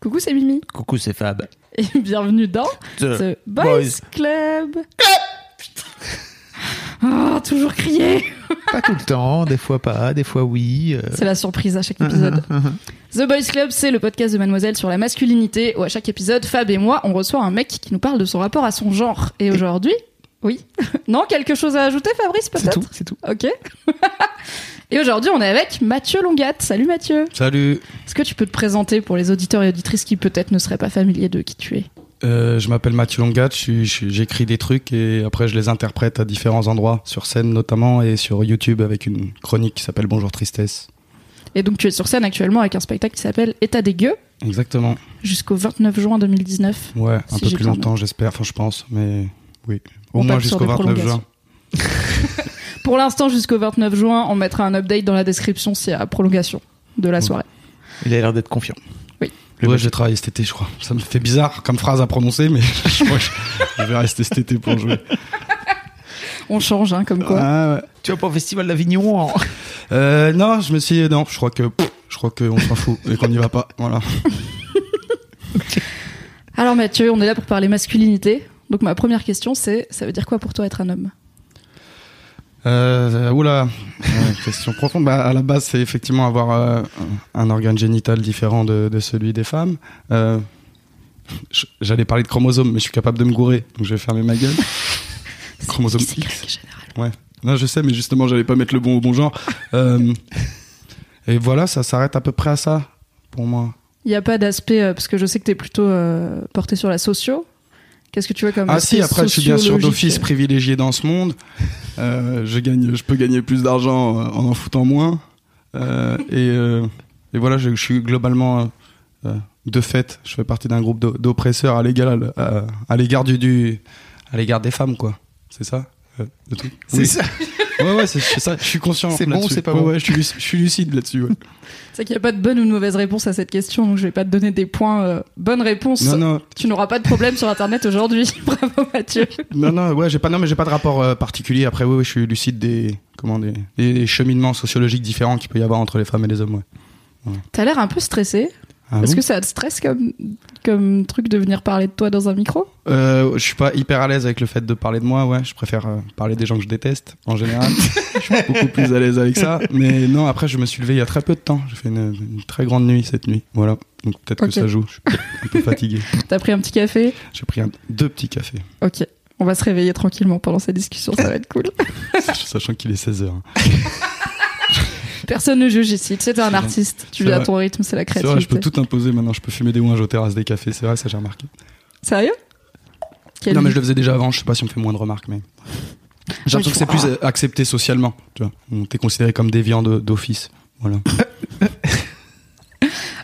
Coucou, c'est Mimi. Coucou, c'est Fab. Et bienvenue dans The The Boys, Boys. Club. Ah, toujours crier. Pas tout le temps, des fois pas, des fois oui. euh. C'est la surprise à chaque épisode. The Boys Club, c'est le podcast de Mademoiselle sur la masculinité où à chaque épisode, Fab et moi, on reçoit un mec qui nous parle de son rapport à son genre. Et aujourd'hui, oui. non, quelque chose à ajouter, Fabrice, C'est peut-être tout, c'est tout. Ok. et aujourd'hui, on est avec Mathieu Longat. Salut Mathieu. Salut, Est-ce que tu peux te présenter pour les auditeurs et auditrices qui peut-être ne seraient pas familiers de qui tu es? Euh, je m'appelle Mathieu Longat, j'écris des trucs et après je les interprète à différents endroits, sur scène notamment et sur YouTube avec une chronique qui s'appelle Bonjour Tristesse. Et donc tu es sur scène actuellement avec un spectacle qui s'appelle État des gueux Exactement, jusqu'au 29 juin 2019. ouais, un Si peu plus longtemps j'espère, enfin je pense, mais oui, au moins jusqu'au des 29 juin. Pour l'instant, jusqu'au 29 juin, on mettra un update dans la description s'il y a prolongation de la soirée. Il a l'air d'être confiant. Oui. Le ouais, j'ai travaillé cet été je crois. Ça me fait bizarre comme phrase à prononcer mais je crois que je vais rester cet été pour jouer. On change, hein, comme quoi. Ah, ouais. Tu vas pas au festival d'Avignon en- Euh, non, je me suis dit, non, je crois que je crois qu'on s'en fout et qu'on n'y va pas. Voilà. Alors Mathieu, on est là pour parler masculinité. Donc ma première question, c'est ça veut dire quoi pour toi être un homme? Euh, oula, question profonde. Bah, à la base, c'est effectivement avoir euh, un organe génital différent de, de celui des femmes. Euh, J'allais parler de chromosomes, mais je suis capable de me gourer, donc je vais fermer ma gueule. Chromosome C'est X. Général. Ouais. Non, je sais, mais justement, j'allais pas mettre le bon au bon genre. Euh, et voilà, ça s'arrête à peu près à ça pour moi. Il n'y a pas d'aspect, euh, parce que je sais que tu es plutôt euh, porté sur la socio. Qu'est-ce que tu vois comme Ah si, après, je suis bien sûr d'office privilégié dans ce monde. Euh, je gagne, je peux gagner plus d'argent euh, en en foutant moins. Euh, et, euh, et voilà, je, je suis globalement de fait, je fais partie d'un groupe d'o- d'oppresseurs à l'égard à, à l'égard du, du à l'égard des femmes, quoi. C'est ça euh, le truc? C'est Oui. ça. Ouais, ouais, c'est ça. Je suis conscient. C'est bon ou c'est pas Ouais, bon Ouais, je suis, luc- je suis lucide là-dessus. Ouais. C'est qu'il n'y a pas de bonne ou de mauvaise réponse à cette question, donc je vais pas te donner des points. euh, bonne réponse. Non, non, Tu n'auras pas de problème sur Internet aujourd'hui. Bravo Mathieu. non, non, ouais, j'ai pas, non, mais j'ai pas de rapport euh, particulier. Après, oui, oui, je suis lucide des, comment, des, des, des cheminements sociologiques différents qu'il peut y avoir entre les femmes et les hommes. Ouais. T'as l'air un peu stressé. Ah Est-ce bon que ça te stresse comme, comme truc de venir parler de toi dans un micro? Euh, je suis pas hyper à l'aise avec le fait de parler de moi, ouais. Je préfère euh, parler des gens que je déteste, en général. je suis beaucoup plus à l'aise avec ça. Mais non, après, je me suis levé il y a très peu de temps. J'ai fait une, une très grande nuit cette nuit. Voilà. Donc peut-être que ça joue. Je suis un peu fatigué. T'as pris un petit café? J'ai pris un- deux petits cafés, Ok. On va se réveiller tranquillement pendant cette discussion, ça va être cool. sachant qu'il est 16h. Personne ne juge ici. Tu sais, t'es un artiste. Tu vis à ton rythme, c'est la C'est créativité. vrai, je peux tout imposer maintenant. Je peux fumer des ouinges aux terrasses des cafés. C'est vrai, ça j'ai remarqué. Sérieux? Non, mais je le faisais déjà avant. Je sais pas si on me fait moins de remarques, mais. J'ai l'impression que c'est plus accepté socialement. Tu vois, on t'est considéré comme déviant d'office. Voilà.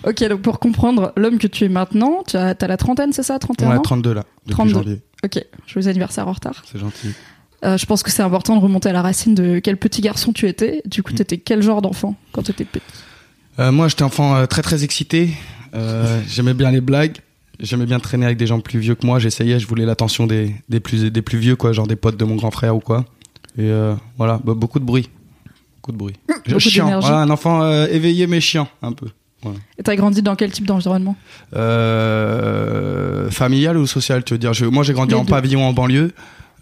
Ok, donc pour comprendre l'homme que tu es maintenant, tu as, t'as la trentaine, c'est ça? 31 Ouais, ans? 32 là, depuis 32. janvier. Ok, joyeux anniversaire en retard. C'est gentil. Euh, je pense que c'est important de remonter à la racine de quel petit garçon tu étais. Du Mm. coup, t'étais quel genre d'enfant quand t'étais petit Euh, moi, j'étais enfant euh, très très excité. J'aimais bien les blagues. J'aimais bien traîner avec des gens plus vieux que moi. J'essayais, je voulais l'attention des, des, plus, des plus vieux, quoi, genre des potes de mon grand frère ou quoi. Et voilà, bah, beaucoup de bruit. Beaucoup de bruit. Beaucoup chiant. Voilà, un enfant éveillé mais chiant, un peu. Et t'as grandi dans quel type d'environnement familial ou social, tu veux dire? Je- Moi, j'ai grandi Les en deux. pavillon en banlieue.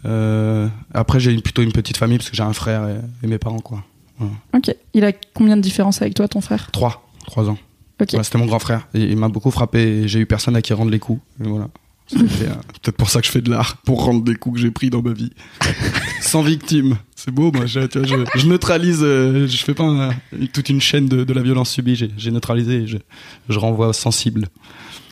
Euh, après, j'ai plutôt une petite famille parce que j'ai un frère et, et mes parents, quoi. Ok. Il a combien de différence avec toi, ton frère? Trois, trois ans. Ok. Ouais, C'était mon grand frère. Et il m'a beaucoup frappé et j'ai eu personne à qui rendre les coups. Et voilà. C'était, euh, peut-être pour ça que je fais de l'art, pour rendre des coups que j'ai pris dans ma vie. Sans victime. C'est beau, moi. Je, tu vois, je, je neutralise, euh, je fais pas un- toute une chaîne de, de la violence subie. J'ai, neutralisé et je, je renvoie sensible.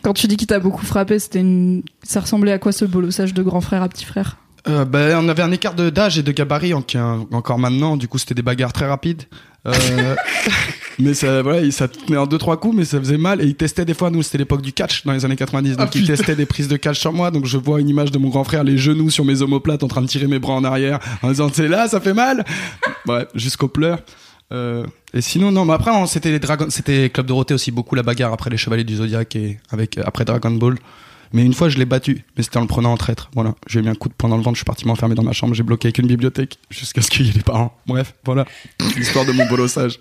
Quand tu dis qu'il t'a beaucoup frappé, c'était une... ça ressemblait à quoi ce bolossage de grand frère à petit frère? Euh, ben, on avait un écart d'âge et de gabarit en- encore maintenant. Du coup, c'était des bagarres très rapides. Euh, mais ça, voilà, il- ça tenait en deux trois coups, mais ça faisait mal. Et il testait des fois. Nous, c'était l'époque du catch dans les années 90. Donc, il testait des prises de catch sur moi. Donc, je vois une image de mon grand frère, les genoux sur mes omoplates, en train de tirer mes bras en arrière, en disant c'est là, ça fait mal. Ouais, jusqu'aux pleurs. Euh, et sinon, non, mais après, c'était les Dragon, c'était Club Dorothée aussi beaucoup la bagarre après les Chevaliers du Zodiac et avec après Dragon Ball. Mais une fois, je l'ai battu, mais c'était en le prenant en traître. Voilà, j'ai mis un coup de poing dans le ventre, je suis parti m'enfermer dans ma chambre, j'ai bloqué avec une bibliothèque jusqu'à ce qu'il y ait les parents. Bref, voilà, l'histoire de mon bolossage.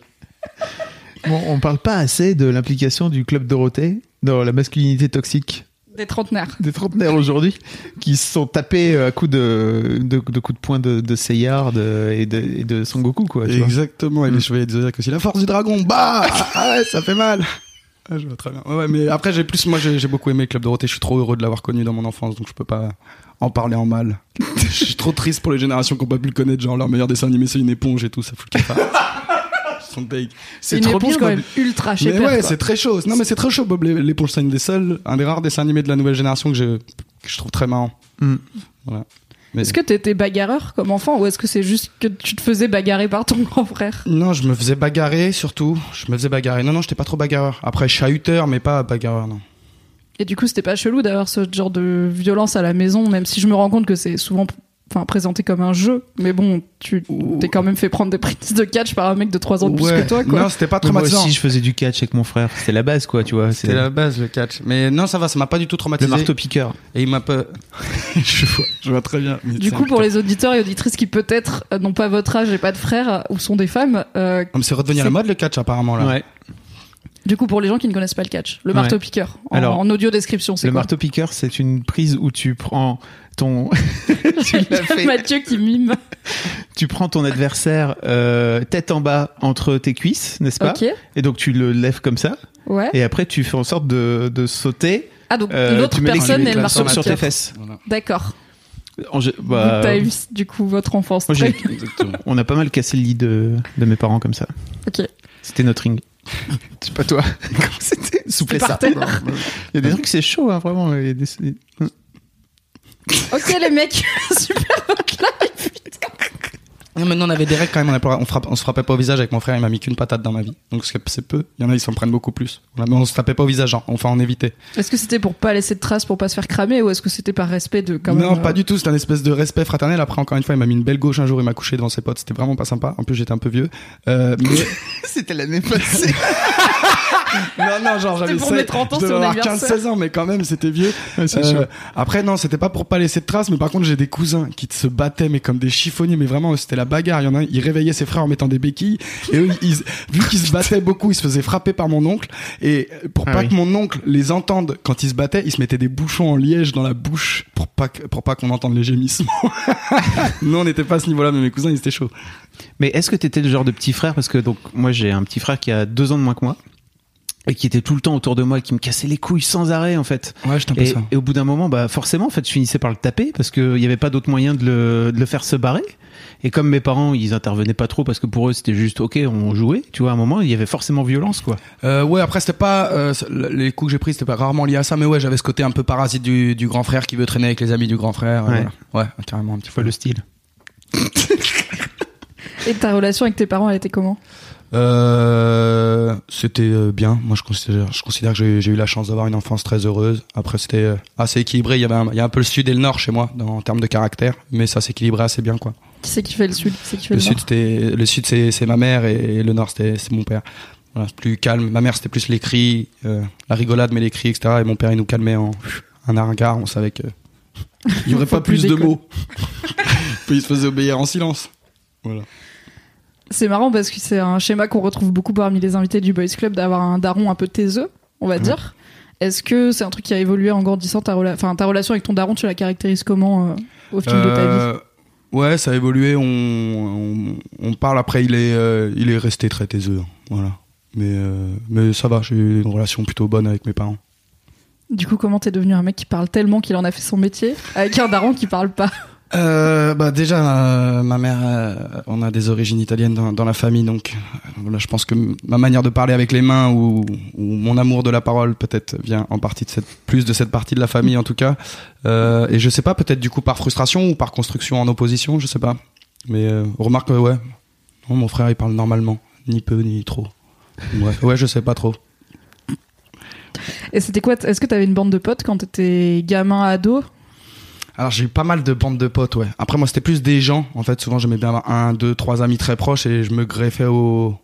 Bon, on parle pas assez de l'implication du club Dorothée dans la masculinité toxique Des trentenaires. des trentenaires aujourd'hui qui se sont tapés à coups de, de, de coups de poing de, de Seiya de- et, de, et de Son Goku, quoi. Tu vois. Exactement, et les Chevaliers du Zodiac aussi. La force du dragon, bah Ah ouais, ça fait mal ah, je vois très bien. Ouais, ouais, mais après, j'ai plus, moi, j'ai j'ai beaucoup aimé Club Dorothée. Je suis trop heureux de l'avoir connu dans mon enfance, donc je peux pas en parler en mal. je suis trop triste pour les générations qui ont pas pu le connaître. Genre, leur meilleur dessin animé, c'est une éponge et tout, ça fout le. C'est une éponge quand même ultra Mais chez ouais, c'est très chaud. Non, mais c'est très chaud, Bob l'é- l'éponge. C'est une des seuls, un des rares dessins animés de la nouvelle génération que je, que je trouve très marrant. Mm. Voilà. Mais- Est-ce que t'étais bagarreur comme enfant ou est-ce que c'est juste que tu te faisais bagarrer par ton grand frère? Non, je me faisais bagarrer surtout. Je me faisais bagarrer. Non, non, j'étais pas trop bagarreur. Après, chahuteur, mais pas bagarreur, non. Et du coup, c'était pas chelou d'avoir ce genre de violence à la maison, même si je me rends compte que c'est souvent enfin, présenté comme un jeu. Mais bon, tu t'es quand même fait prendre des prises de catch par un mec de 3 ans de plus que toi, quoi. Non, c'était pas Mais Moi traumatisant. aussi, je faisais du catch avec mon frère. C'était la base, quoi, tu vois. C'est C'était la base, le catch. Mais non, ça va, ça m'a pas du tout le traumatisé. marteau piqueur. Et il m'a pas. je, vois, je vois très bien. Du coup, pour les auditeurs et auditrices qui peut-être euh, n'ont pas votre âge et pas de frères ou sont des femmes, euh, mais c'est redevenu à la mode le catch apparemment là. Ouais. du coup, pour les gens qui ne connaissent pas le catch, le Ouais. marteau piqueur, en, Alors, en audio description, c'est Le quoi? marteau piqueur, c'est une prise où tu prends ton, tu l'as fait. Mathieu qui mime. tu prends ton adversaire euh, tête en bas entre tes cuisses, n'est-ce pas Ok, Et donc tu le lèves comme ça, ouais. et après tu fais en sorte de, de sauter. Ah, donc euh, l'autre personne cuisses est le marteau sur, sur tes fesses. Voilà. D'accord. Bah, t'as eu, du coup, votre enfance. moi, on a pas mal cassé le lit de, de mes parents comme ça. Ok. C'était notre ring. C'est pas toi. C'était terre. Il y a des trucs c'est chaud hein, vraiment. Il y a des- Ok, les mecs, super votre live. Non, mais nous, on avait des règles quand même. On, frappe- on se frappait pas au visage avec mon frère. Il m'a mis qu'une patate dans ma vie. Donc c'est peu. Il y en a, ils s'en prennent beaucoup plus. Mais on se tapait pas au visage. hein. Enfin, on évitait. Est-ce que c'était pour pas laisser de traces, pour pas se faire cramer, ou est-ce que c'était par respect de quand même non, euh, pas du tout. C'était un espèce de respect fraternel. Après, encore une fois, il m'a mis une belle gauche un jour. Il m'a couché devant ses potes. C'était vraiment pas sympa. En plus, j'étais un peu vieux. Euh, mais C'était l'année passée. non, non, genre j'avais pour seize- mes 30 ans, je devais avoir anniversaire. 15-16 ans, mais quand même, c'était vieux. Euh, après, non, c'était pas pour pas laisser de traces, mais par contre, j'ai des cousins qui se battaient, mais comme des chiffonniers, mais vraiment, c'était la bagarre. Il y en a un, il réveillait ses frères en mettant des béquilles, et eux, ils- vu qu'ils se battaient beaucoup, ils se faisaient frapper par mon oncle, et pour Ah pas oui. que mon oncle les entende quand ils se battaient, ils se mettaient des bouchons en liège dans la bouche pour pas que- pour pas qu'on entende les gémissements. Nous, on n'était pas à ce niveau-là, mais mes cousins, ils étaient chauds. Mais est-ce que t'étais le genre de petit frère? Parce que donc moi j'ai un petit frère qui a deux ans de moins que moi et qui était tout le temps autour de moi et qui me cassait les couilles sans arrêt en fait. Ouais, peu Et, ça. et au bout d'un moment, bah forcément, en fait, je finissais par le taper parce qu'il n'y avait pas d'autre moyen de le, de le faire se barrer. Et comme mes parents, ils intervenaient pas trop parce que pour eux, c'était juste ok, on jouait. Tu vois, à un moment, il y avait forcément violence, quoi. Euh, ouais, après c'était pas euh, les coups que j'ai pris, c'était pas rarement lié à ça, mais ouais, j'avais ce côté un peu parasite du, du grand frère qui veut traîner avec les amis du grand frère. euh, Ouais. voilà. ouais, carrément un petit peu. le style. Et ta relation avec tes parents, elle était comment? Euh, c'était euh, bien. Moi, je considère, je considère que j'ai eu la chance d'avoir une enfance très heureuse. Après, c'était euh, assez équilibré. Il y avait, un, il y a un peu le sud et le nord chez moi, dans, en termes de caractère, mais ça s'équilibrait assez bien, quoi. Qui c'est qui fait le sud Qui c'est qui fait Le le, sud, le sud, c'est, ma mère et, le nord, c'est mon père. Voilà, c'est plus calme. Ma mère, c'était plus les cris, euh, la rigolade, mais les cris, etc. Et mon père, il nous calmait en un regard. On savait que il y aurait pas plus de mots. Puis il se faisait obéir en silence. Voilà. C'est marrant parce que c'est un schéma qu'on retrouve beaucoup parmi les invités du Boys Club d'avoir un daron un peu taiseux, on va dire. Est-ce que c'est un truc qui a évolué en grandissant ta, rela- ta relation avec ton daron, tu la caractérises comment euh, au fil de ta vie? Euh, Ouais, ça a évolué. On, on, on parle après. Il est, euh, il est resté très taiseux. Voilà. Mais, mais ça va. J'ai eu une relation plutôt bonne avec mes parents. Du coup, comment t'es devenu un mec qui parle tellement qu'il en a fait son métier avec un daron qui parle pas? Euh, bah déjà, euh, ma mère, euh, on a des origines italiennes dans, la famille, donc voilà, je pense que ma manière de parler avec les mains ou, mon amour de la parole peut-être vient en partie de cette plus de cette partie de la famille en tout cas. Et je sais pas, peut-être du coup par frustration ou par construction en opposition, je sais pas. Mais remarque, ouais, mon frère il parle normalement, ni peu ni trop. Bref, ouais, je sais pas trop. Et c'était quoi Est-ce que t'avais une bande de potes quand t'étais gamin, ado? Alors j'ai eu pas mal de bandes de potes, ouais. Après moi c'était plus des gens. En fait souvent j'aimais bien un, deux, trois amis très proches et je me greffais au,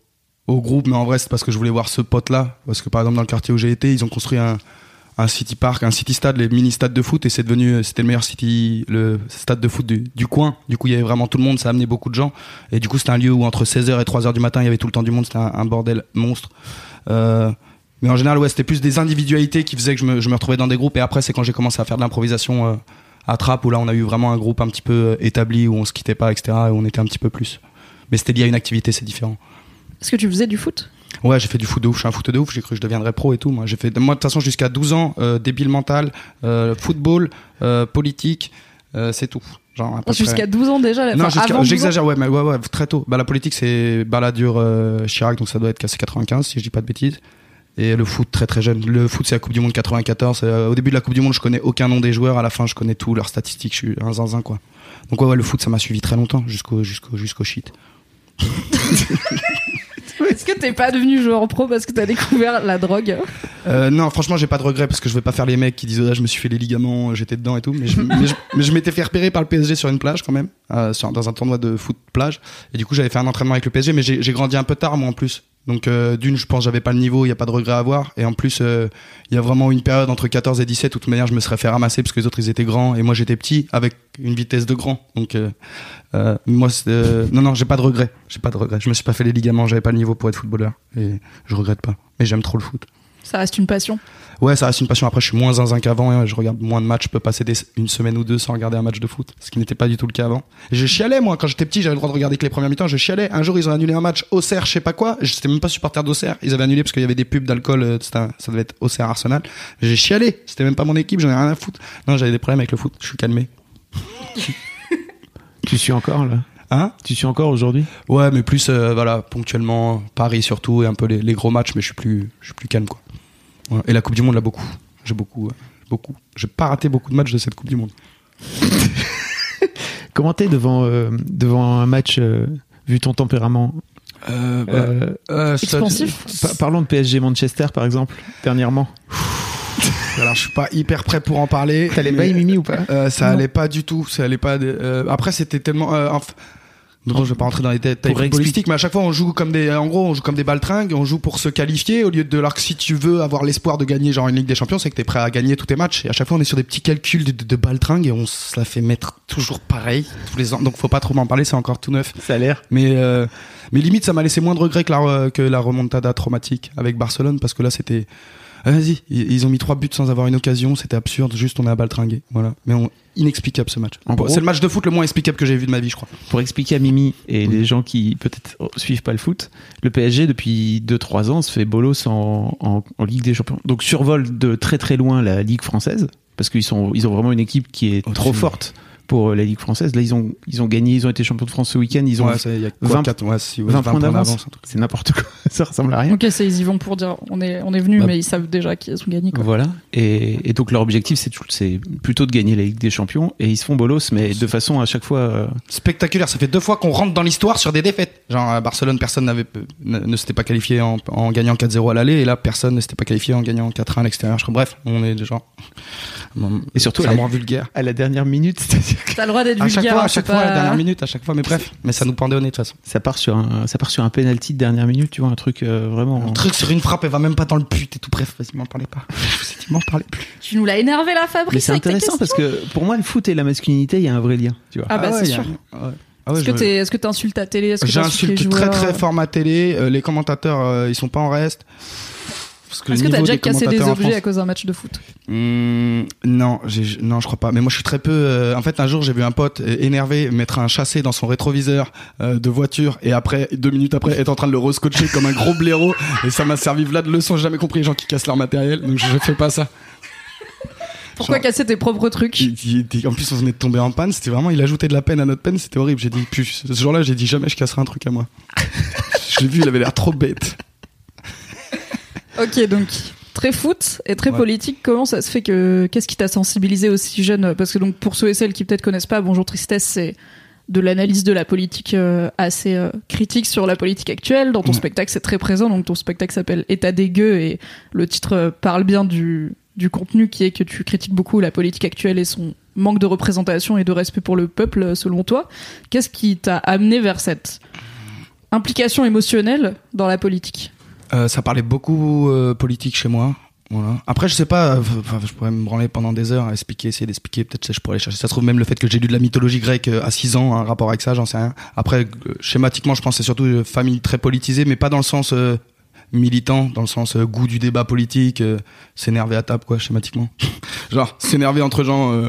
groupe. Mais en vrai c'est parce que je voulais voir ce pote-là. Parce que par exemple dans le quartier où j'ai été, ils ont construit un, city park, un city stade, les mini stades de foot et c'est devenu c'était le meilleur city, le stade de foot du, coin. Du coup il y avait vraiment tout le monde, ça a amené beaucoup de gens. Et du coup c'était un lieu où entre 16h et 3h du matin il y avait tout le temps du monde. C'était un, bordel monstre. Euh, mais en général, ouais, c'était plus des individualités qui faisaient que je me, je me retrouvais dans des groupes. Et après, c'est quand j'ai commencé à faire de l'improvisation euh, à Trappe, où là, on a eu vraiment un groupe un petit peu euh, établi, où on se quittait pas, etc. Et où on était un petit peu plus. Mais c'était lié à une activité, c'est différent. Est-ce que tu faisais du foot? Ouais, j'ai fait du foot de ouf, je suis un foot de ouf, j'ai cru que je deviendrais pro et tout. Moi, j'ai fait, moi de toute façon, jusqu'à 12 ans, euh, débile mental, euh, football, euh, politique, c'est tout. Genre. Jusqu'à 12 ans déjà Non, enfin, jusqu'à- avant 12 ans j'exagère, ouais, mais ouais, ouais, très tôt. Bah, la politique, c'est Balladur, euh, Chirac, donc ça doit être cassé 95, si je dis pas de bêtises. Et le foot, très très jeune. Le foot, c'est la Coupe du Monde 94. Euh, au début de la Coupe du Monde, je connais aucun nom des joueurs. À la fin, je connais tout, leurs statistiques. Je suis un zinzin, quoi. Donc, ouais, ouais, le foot, ça m'a suivi très longtemps, jusqu'au jusqu'au jusqu'au shit. Est-ce que t'es pas devenu joueur pro parce que t'as découvert la drogue Euh, non, franchement, j'ai pas de regrets parce que je vais pas faire les mecs qui disent ah, je me suis fait les ligaments, euh, j'étais dedans et tout. Mais je, m'étais fait repérer par le PSG sur une plage quand même, euh, dans un tournoi de foot plage. Et du coup, j'avais fait un entraînement avec le PSG, mais j'ai grandi un peu tard moi en plus. Donc d'une, je pense j'avais pas le niveau, il y a pas de regret à avoir. Et en plus, il y a vraiment une période entre 14 et 17 où de toute manière je me serais fait ramasser parce que les autres ils étaient grands et moi j'étais petit avec une vitesse de grand. Donc euh, moi, euh, non non, j'ai pas de regrets, j'ai pas de regrets. Je me suis pas fait les ligaments, j'avais pas le niveau pour être footballeur et je regrette pas. Mais j'aime trop le foot. Ça reste une passion. Ouais, ça reste une passion. Après, je suis moins zinzin qu'avant. hein. Je regarde moins de matchs. Je peux passer des- une semaine ou deux sans regarder un match de foot, ce qui n'était pas du tout le cas avant. Et je chialais, moi, quand j'étais petit, j'avais le droit de regarder que les premières mi-temps. Je chialais. Un jour, ils ont annulé un match Auxerre, je sais pas quoi. J'étais même pas supporter d'Auxerre. Ils avaient annulé parce qu'il y avait des pubs d'alcool. euh, Ça devait être Auxerre Arsenal. J'ai chialé. C'était même pas mon équipe. J'en ai rien à foutre. Non, j'avais des problèmes avec le foot. Je suis calmé. Tu suis encore là Hein Tu suis encore aujourd'hui Ouais, mais plus, euh, voilà, ponctuellement, Paris surtout et un peu les, les gros matchs, mais je suis plus, je suis plus calme, quoi. Ouais. Et la Coupe du Monde, là, beaucoup. J'ai beaucoup, euh, beaucoup. J'ai pas raté beaucoup de matchs de cette Coupe du Monde. Comment t'es devant, euh, devant un match, euh, vu ton tempérament Euh, bah, Euh, euh, ça- Expansif pa- Parlons de PSG Manchester par exemple, dernièrement. Alors, je suis pas hyper prêt pour en parler. T'as les mais, bails Mimi ou pas euh, Ça Non. allait pas du tout. Ça allait pas. de- euh, après, c'était tellement. euh, enf- Bon, je vais pas rentrer dans les détails Pour footballistiques, mais à chaque fois on joue comme des, en gros, on joue comme des baltringues, on joue pour se qualifier au lieu de alors que si tu veux avoir l'espoir de gagner genre une Ligue des Champions, c'est que t'es prêt à gagner tous tes matchs. Et à chaque fois on est sur des petits calculs de, de, de baltringue et on se la fait mettre toujours pareil tous les ans. Donc faut pas trop m'en parler, c'est encore tout neuf. Ça a l'air. Mais euh, mais limite ça m'a laissé moins de regrets que la, que la remontada traumatique avec Barcelone parce que là c'était ah, vas-y ils, ont mis trois buts sans avoir une occasion c'était absurde juste on est à baltringuer voilà. Mais on, inexplicable ce match. C'est le match de foot le moins explicable que j'ai vu de ma vie je crois. Pour expliquer à Mimi et les gens qui peut-être suivent pas le foot, le PSG depuis 2-3 ans se fait bolos en, en, en Ligue des Champions. Donc survole de très très loin la Ligue française parce qu'ils sont ils ont vraiment une équipe qui est trop forte pour la Ligue française. Là ils ont ils ont gagné, ils ont été champions de France ce week-end, ils ont ouais, ça, il y a quoi, 20 quatre- ouais, si, ouais, 20 points d'avance. C'est n'importe quoi. Ça ressemble à rien. Ok, c'est ils y vont pour dire on est on est venu, Bah. mais ils savent déjà qu'ils ont gagné. Quoi. Voilà. Et, et donc leur objectif, c'est tout- c'est plutôt de gagner la Ligue des Champions. Et ils se font bolos, mais de façon à chaque fois. euh, spectaculaire ça fait deux fois qu'on rentre dans l'histoire sur des défaites genre à Barcelone personne n'avait ne, ne s'était pas qualifié en, en gagnant 4-0 à l'aller et là personne ne s'était pas qualifié en gagnant 4-1 à l'extérieur bref on est genre Et surtout, ça elle a- rend vulgaire à la dernière minute, T'as le droit d'être à chaque vulgaire. fois, à hein, chaque fois, à la dernière minute, à chaque fois, mais bref. Mais ça nous pendait au nez de toute façon. ça part sur un, ça part sur un penalty de dernière minute, tu vois, un truc euh, vraiment. Un truc sur une frappe, elle va même pas dans le but et tout. Bref, vas-y, m'en parlez pas. Dit, m'en parlez plus. Tu nous l'as énervé la Fabrice. Mais c'est intéressant parce que pour moi, le foot et la masculinité, il y a un vrai lien, tu vois. Ah bah ouais, c'est sûr. ouais. Ah ouais, Est-ce que t'es- est-ce que t'insultes ta télé? Est-ce que t'insultes les J'insulte très très fort ma télé. euh, les commentateurs, euh, ils sont pas en reste. Parce que Est-ce que t'as déjà cassé des objets à cause d'un match de foot Hmm, non, non, je crois pas. Mais moi, je suis très peu. euh, en fait, un jour, j'ai vu un pote euh, énervé mettre un chassé dans son rétroviseur euh, de voiture et après, deux minutes après, être en train de le rescotcher comme un gros blaireau. Et ça m'a servi là de leçon. J'ai jamais compris les gens qui cassent leur matériel. Donc, je fais pas ça. Pourquoi Genre- casser tes propres trucs en plus, on venait de tomber en panne. C'était vraiment, il ajoutait de la peine à notre peine. C'était horrible. J'ai dit, puis ce jour-là, j'ai dit jamais je casserai un truc à moi. J'ai vu, il avait l'air trop bête. Ok, donc très foot et très Ouais. politique. Comment ça se fait que qu'est-ce qui t'a sensibilisé aussi jeune? Parce que donc pour ceux et celles qui peut-être connaissent pas, Bonjour Tristesse, c'est de l'analyse de la politique euh, assez euh, critique sur la politique actuelle. Dans ton Ouais. spectacle, c'est très présent. Donc ton spectacle s'appelle État des gueux et le titre euh, parle bien du du contenu qui est que tu critiques beaucoup la politique actuelle et son manque de représentation et de respect pour le peuple, selon toi. Qu'est-ce qui t'a amené vers cette implication émotionnelle dans la politique? Euh, ça parlait beaucoup euh, politique chez moi. Voilà. Après, je sais pas, euh, enfin, je pourrais me branler pendant des heures à expliquer, essayer d'expliquer. Peut-être que je pourrais aller chercher. Ça se trouve même le fait que j'ai lu de la mythologie grecque euh, à 6 ans, un rapport avec ça, j'en sais rien. Après, schématiquement, je pense que c'est surtout une famille très politisée, mais pas dans le sens euh, militant, dans le sens euh, goût du débat politique, euh, s'énerver à table, quoi, schématiquement. Genre, s'énerver entre gens euh,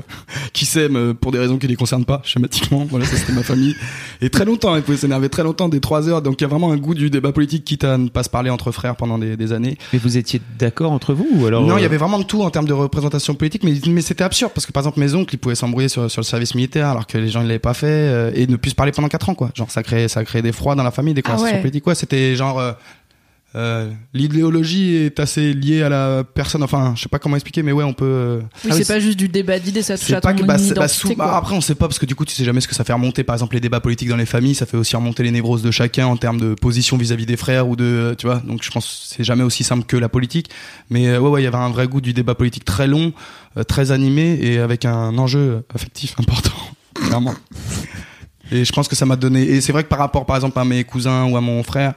qui s'aiment pour des raisons qui les concernent pas, schématiquement. Voilà, ça c'était ma famille. Et très longtemps, ils pouvaient s'énerver très longtemps, des 3 heures. Donc il y a vraiment un goût du débat politique, quitte à ne pas se parler entre frères pendant des, des années. Mais vous étiez d'accord entre vous ou alors Non, il y avait vraiment de tout en termes de représentation politique, mais, mais c'était absurde parce que par exemple mes oncles ils pouvaient s'embrouiller sur, sur le service militaire alors que les gens ne l'avaient pas fait euh, et ne plus se parler pendant 4 ans quoi. Genre ça créait ça créait des froids dans la famille, des Ah conversations ouais. politiques. Ouais, c'était genre euh, l'idéologie est assez liée à la personne. Enfin, je sais pas comment expliquer, mais ouais, on peut. euh, Oui, ah c'est pas juste du débat d'idées, ça touche à ton que bah, bah, sous- bah, après on sait pas parce que du coup tu sais jamais ce que ça fait remonter par exemple les débats politiques dans les familles ça fait aussi remonter les névroses de chacun en termes de position vis-à-vis des frères ou de euh, tu vois donc je pense que c'est jamais aussi simple que la politique mais euh, ouais ouais il y avait un vrai goût du débat politique très long euh, très animé et avec un enjeu affectif important clairement et je pense que ça m'a donné et c'est vrai que par rapport par exemple à mes cousins ou à mon frère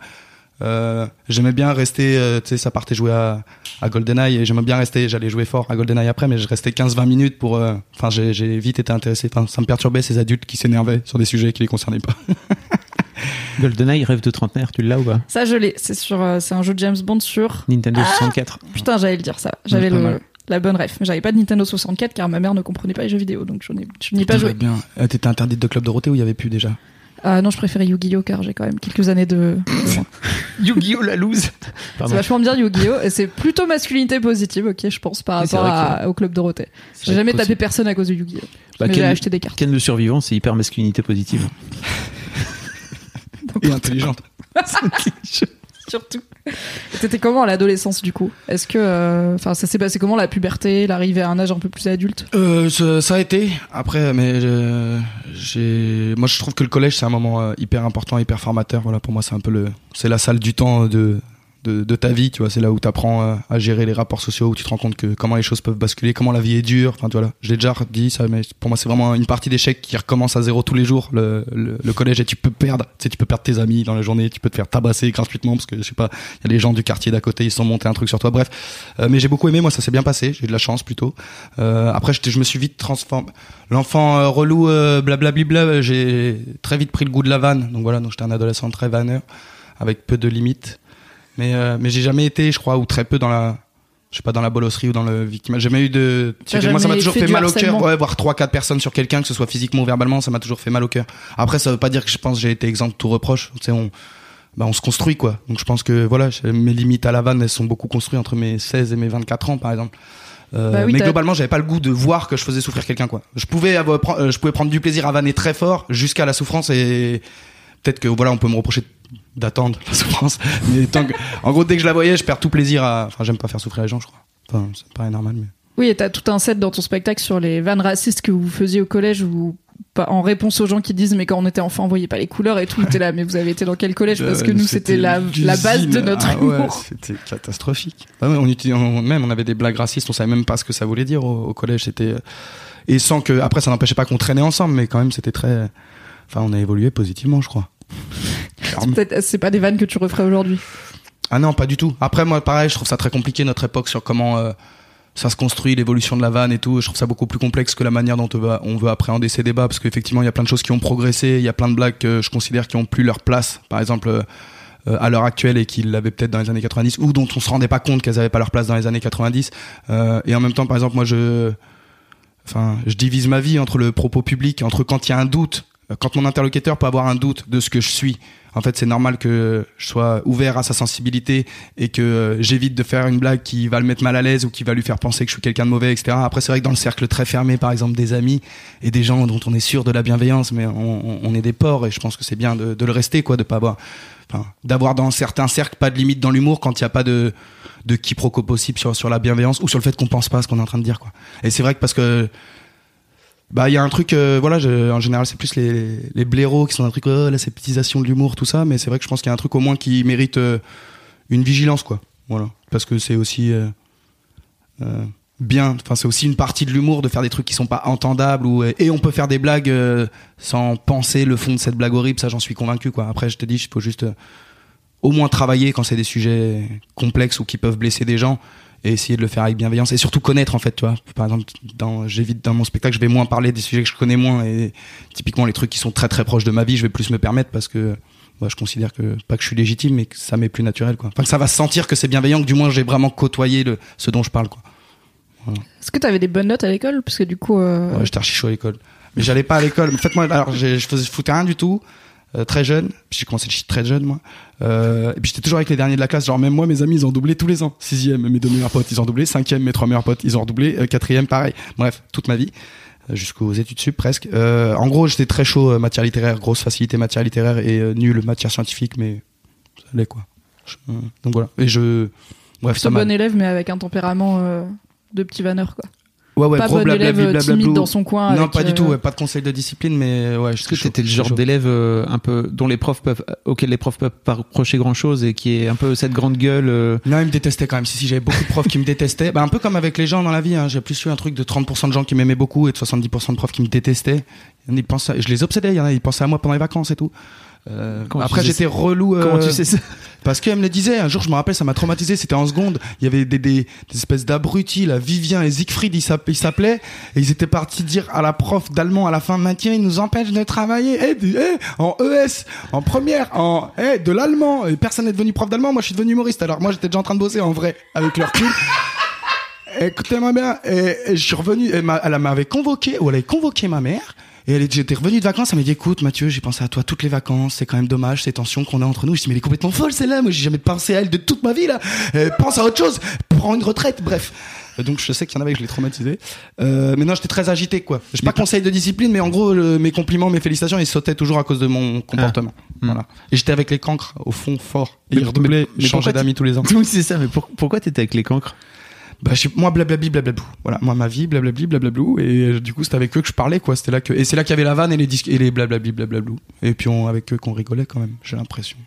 euh, j'aimais bien rester, euh, tu sais, ça partait jouer à, à GoldenEye et j'aimais bien rester, j'allais jouer fort à GoldenEye après, mais je restais 15-20 minutes pour, euh, enfin, j'ai, j'ai vite été intéressé, ça me perturbait ces adultes qui s'énervaient sur des sujets qui les concernaient pas. GoldenEye, rêve de trentenaire, tu l'as ou pas? Ça, je l'ai. C'est sur, euh, c'est un jeu de James Bond sur. Nintendo Ah 64. Putain, j'allais le dire ça. J'avais pas le mal. la bonne ref. Mais j'avais pas de Nintendo 64 car ma mère ne comprenait pas les jeux vidéo, donc je n'y ai pas Ça joué. bien. T'étais interdite de Club Dorothée ou il y avait plus déjà? Ah non, je préférais Yu-Gi-Oh car j'ai quand même quelques années de. Yu-Gi-Oh la loose c'est vachement bien Yu-Gi-Oh et c'est plutôt masculinité positive, ok, je pense par rapport au club Dorothée. J'ai jamais tapé personne à cause de Yu-Gi-Oh. Bah, mais j'ai acheté des cartes. Ken le survivant, c'est hyper masculinité positive. Et intelligente. Surtout. T'étais comment à l'adolescence du coup? Est-ce que, euh, enfin, ça s'est passé comment la puberté, l'arrivée à un âge un peu plus adulte? Euh, ça, ça a été. Après, mais euh, j'ai. Moi, je trouve que le collège c'est un moment euh, hyper important, hyper formateur. Voilà, pour moi, c'est un peu le, c'est la salle du temps de de, de ta vie. Tu vois, c'est là où tu apprends à gérer les rapports sociaux, où tu te rends compte que comment les choses peuvent basculer, comment la vie est dure. Enfin, tu vois, je l'ai déjà dit ça, mais pour moi, c'est vraiment une partie d'échec qui recommence à zéro tous les jours. Le, le, le collège et tu peux perdre. Tu sais, tu peux perdre tes amis dans la journée, tu peux te faire tabasser gratuitement parce que je sais pas, il y a les gens du quartier d'à côté, ils sont montés un truc sur toi. Bref, Euh, mais j'ai beaucoup aimé. Moi, ça s'est bien passé. J'ai eu de la chance plutôt. Euh, après, j'étais- je me suis vite transformé. L'enfant euh, relou, euh, blablabla, j'ai très vite pris le goût de la vanne. Donc voilà, donc j'étais un adolescent très vanneur, avec peu de limites. Mais, euh, mais j'ai jamais été, je crois, ou très peu dans la, je sais pas, dans la bolosserie ou dans le victimage. J'ai jamais eu de, T'as moi, ça jamais m'a toujours fait mal au cœur. Ouais, voir trois, quatre personnes sur quelqu'un, que ce soit physiquement ou verbalement, ça m'a toujours fait mal au cœur. Après, ça veut pas dire que je pense que j'ai été exempt de tout reproche. Tu sais, on, bah, on se construit, quoi. Donc je pense que, voilà, mes limites à la vanne, elles sont beaucoup construites entre mes 16 et mes 24 ans, par exemple. Euh, Bah oui, mais globalement, j'avais pas le goût de voir que je faisais souffrir quelqu'un, quoi. Je pouvais avoir, je pouvais prendre du plaisir à vanner très fort jusqu'à la souffrance et peut-être que voilà, on peut me reprocher d'attendre la souffrance. Mais tant que, en gros, dès que je la voyais, je perds tout plaisir à. Enfin, j'aime pas faire souffrir les gens, je crois. Enfin, ça me paraît normal, mais. Oui, et t'as tout un set dans ton spectacle sur les vannes racistes que vous faisiez au collège ou en réponse aux gens qui disent mais quand on était enfant on voyait pas les couleurs et tout t'es là mais vous avez été dans quel collège? Parce que Euh, nous c'était la, la base de notre Ah ouais, c'était catastrophique. Ah on on- même on avait des blagues racistes, on savait même pas ce que ça voulait dire au, au collège. C'était et sans que après ça n'empêchait pas qu'on traînait ensemble, mais quand même c'était très. Enfin, on a évolué positivement, je crois. Peut-être c'est pas des vannes que tu referais aujourd'hui Ah non, pas du tout. Après, moi, pareil, je trouve ça très compliqué notre époque sur comment euh, ça se construit, l'évolution de la vanne et tout. Je trouve ça beaucoup plus complexe que la manière dont on veut, appréhender ces débats, parce qu'effectivement, il y a plein de choses qui ont progressé, il y a plein de blagues que je considère qui ont plus leur place, par exemple. euh, euh, à l'heure actuelle et qui l'avaient peut-être dans les années 90 ou dont on se rendait pas compte qu'elles avaient pas leur place dans les années 90 Euh, et en même temps par exemple moi je enfin je divise ma vie entre le propos public entre quand il y a un doute quand mon interlocuteur peut avoir un doute de ce que je suis, en fait, c'est normal que je sois ouvert à sa sensibilité et que euh, j'évite de faire une blague qui va le mettre mal à l'aise ou qui va lui faire penser que je suis quelqu'un de mauvais, etc. Après, c'est vrai que dans le cercle très fermé, par exemple, des amis et des gens dont on est sûr de la bienveillance, mais on, est des porcs et je pense que c'est bien de, le rester, quoi, de pas avoir, enfin, d'avoir dans certains cercles pas de limite dans l'humour quand il n'y a pas de, de quiproquo possible sur, sur la bienveillance ou sur le fait qu'on pense pas à ce qu'on est en train de dire, quoi. Et c'est vrai que parce que bah il y a un truc euh, voilà en général c'est plus les, blaireaux qui sont un truc oh, la sceptisation de l'humour tout ça mais c'est vrai que je pense qu'il y a un truc au moins qui mérite euh, une vigilance quoi. Voilà. Parce que c'est aussi euh bien enfin c'est aussi une partie de l'humour de faire des trucs qui sont pas entendables ou et on peut faire des blagues sans penser le fond de cette blague horrible ça j'en suis convaincu quoi. Après je te dis il faut juste au moins travailler quand c'est des sujets complexes ou qui peuvent blesser des gens et essayer de le faire avec bienveillance et surtout connaître en fait tu vois. Par exemple dans j'évite dans mon spectacle je vais moins parler des sujets que je connais moins et typiquement les trucs qui sont très très proches de ma vie je vais plus me permettre parce que moi je considère que pas que je suis légitime mais que ça m'est plus naturel quoi. Enfin que ça va sentir que c'est bienveillant que du moins j'ai vraiment côtoyé le ce dont je parle quoi. Voilà. est-ce que tu avais des bonnes notes à l'école? Parce que du coup euh... ouais j'étais archi chaud à l'école. Mais j'allais pas à l'école. En fait moi alors je faisais je foutais rien du tout euh, très jeune. Puis j'ai commencé le shit très jeune, moi. Euh, et puis j'étais toujours avec les derniers de la classe. Genre même moi, mes amis, ils ont doublé tous les ans. Sixième, mes deux meilleurs potes, ils ont doublé. Cinquième, mes trois meilleurs potes, ils ont redoublé. Euh, quatrième, pareil. Bref, toute ma vie jusqu'aux études sup presque. En gros, j'étais très chaud matière littéraire, grosse facilité matière littéraire et nul matière scientifique, mais ça allait quoi. Je, donc voilà. Et je, bref, ça bon élève, mais avec un tempérament de petit vanneur quoi. Ouais, ouais, pas gros bon blablabla. élève timide dans son coin. Non, avec, pas du tout. euh, Ouais, pas de conseil de discipline, mais ouais. Est-ce que c'était le genre d'élève euh, un peu dont les profs peuvent, auquel les profs peuvent pas reprocher grand chose et qui est un peu cette grande gueule. euh, Non, ils me détestaient quand même. Si, si, j'avais beaucoup de profs qui me détestaient. Bah, un peu comme avec les gens dans la vie. Hein. J'ai plus eu un truc de 30% de gens qui m'aimaient beaucoup et de 70% de profs qui me détestaient. Ils pensaient, je les obsédais. Il y en a, ils pensaient à moi pendant les vacances et tout. Euh, après, j'étais relou. euh, Comment tu sais ça Parce qu'elle me le disait, un jour je me rappelle, ça m'a traumatisé, c'était en seconde, il y avait des, des, des espèces d'abrutis, là, Vivien et Siegfried, ils s'app- ils s'appelaient, et ils étaient partis dire à la prof d'allemand à la fin, Mathieu, il nous empêche de travailler, eh, du- eh, en ES, en première, en, eh, de l'allemand, et personne n'est devenu prof d'allemand, moi je suis devenu humoriste, alors moi j'étais déjà en train de bosser en vrai, avec leur cul. Écoutez-moi bien, et, et je suis revenu, et ma- elle m'avait convoqué, ou elle avait convoqué ma mère, et elle, j'étais revenu de vacances, elle m'a dit, écoute, Mathieu, j'ai pensé à toi toutes les vacances, c'est quand même dommage, ces tensions qu'on a entre nous. Je dis, mais elle est complètement folle, celle-là, moi, j'ai jamais pensé à elle de toute ma vie, là. Euh, pense à autre chose, prends une retraite, bref. Euh, Donc, je sais qu'il y en avait que je l'ai traumatisé. Euh, mais non, j'étais très agité, quoi. J'ai pas conseil de discipline, mais en gros, le- mes compliments, mes félicitations, ils sautaient toujours à cause de mon comportement. Voilà. Et j'étais avec les cancres, au fond, fort. Et Mais- ils redoublaient, tu- d'amis tous les ans. Oui, c'est ça. Mais pour- pourquoi t'étais avec les cancres? Bah, moi, blablabli. Voilà, moi, ma vie, blablabli, blablablou. Et euh, du coup, c'était avec eux que je parlais, quoi. C'était là que, et c'est là qu'il y avait la vanne et les disques, et les blablabli, blablablou. Et puis, on, avec eux qu'on rigolait quand même, j'ai l'impression.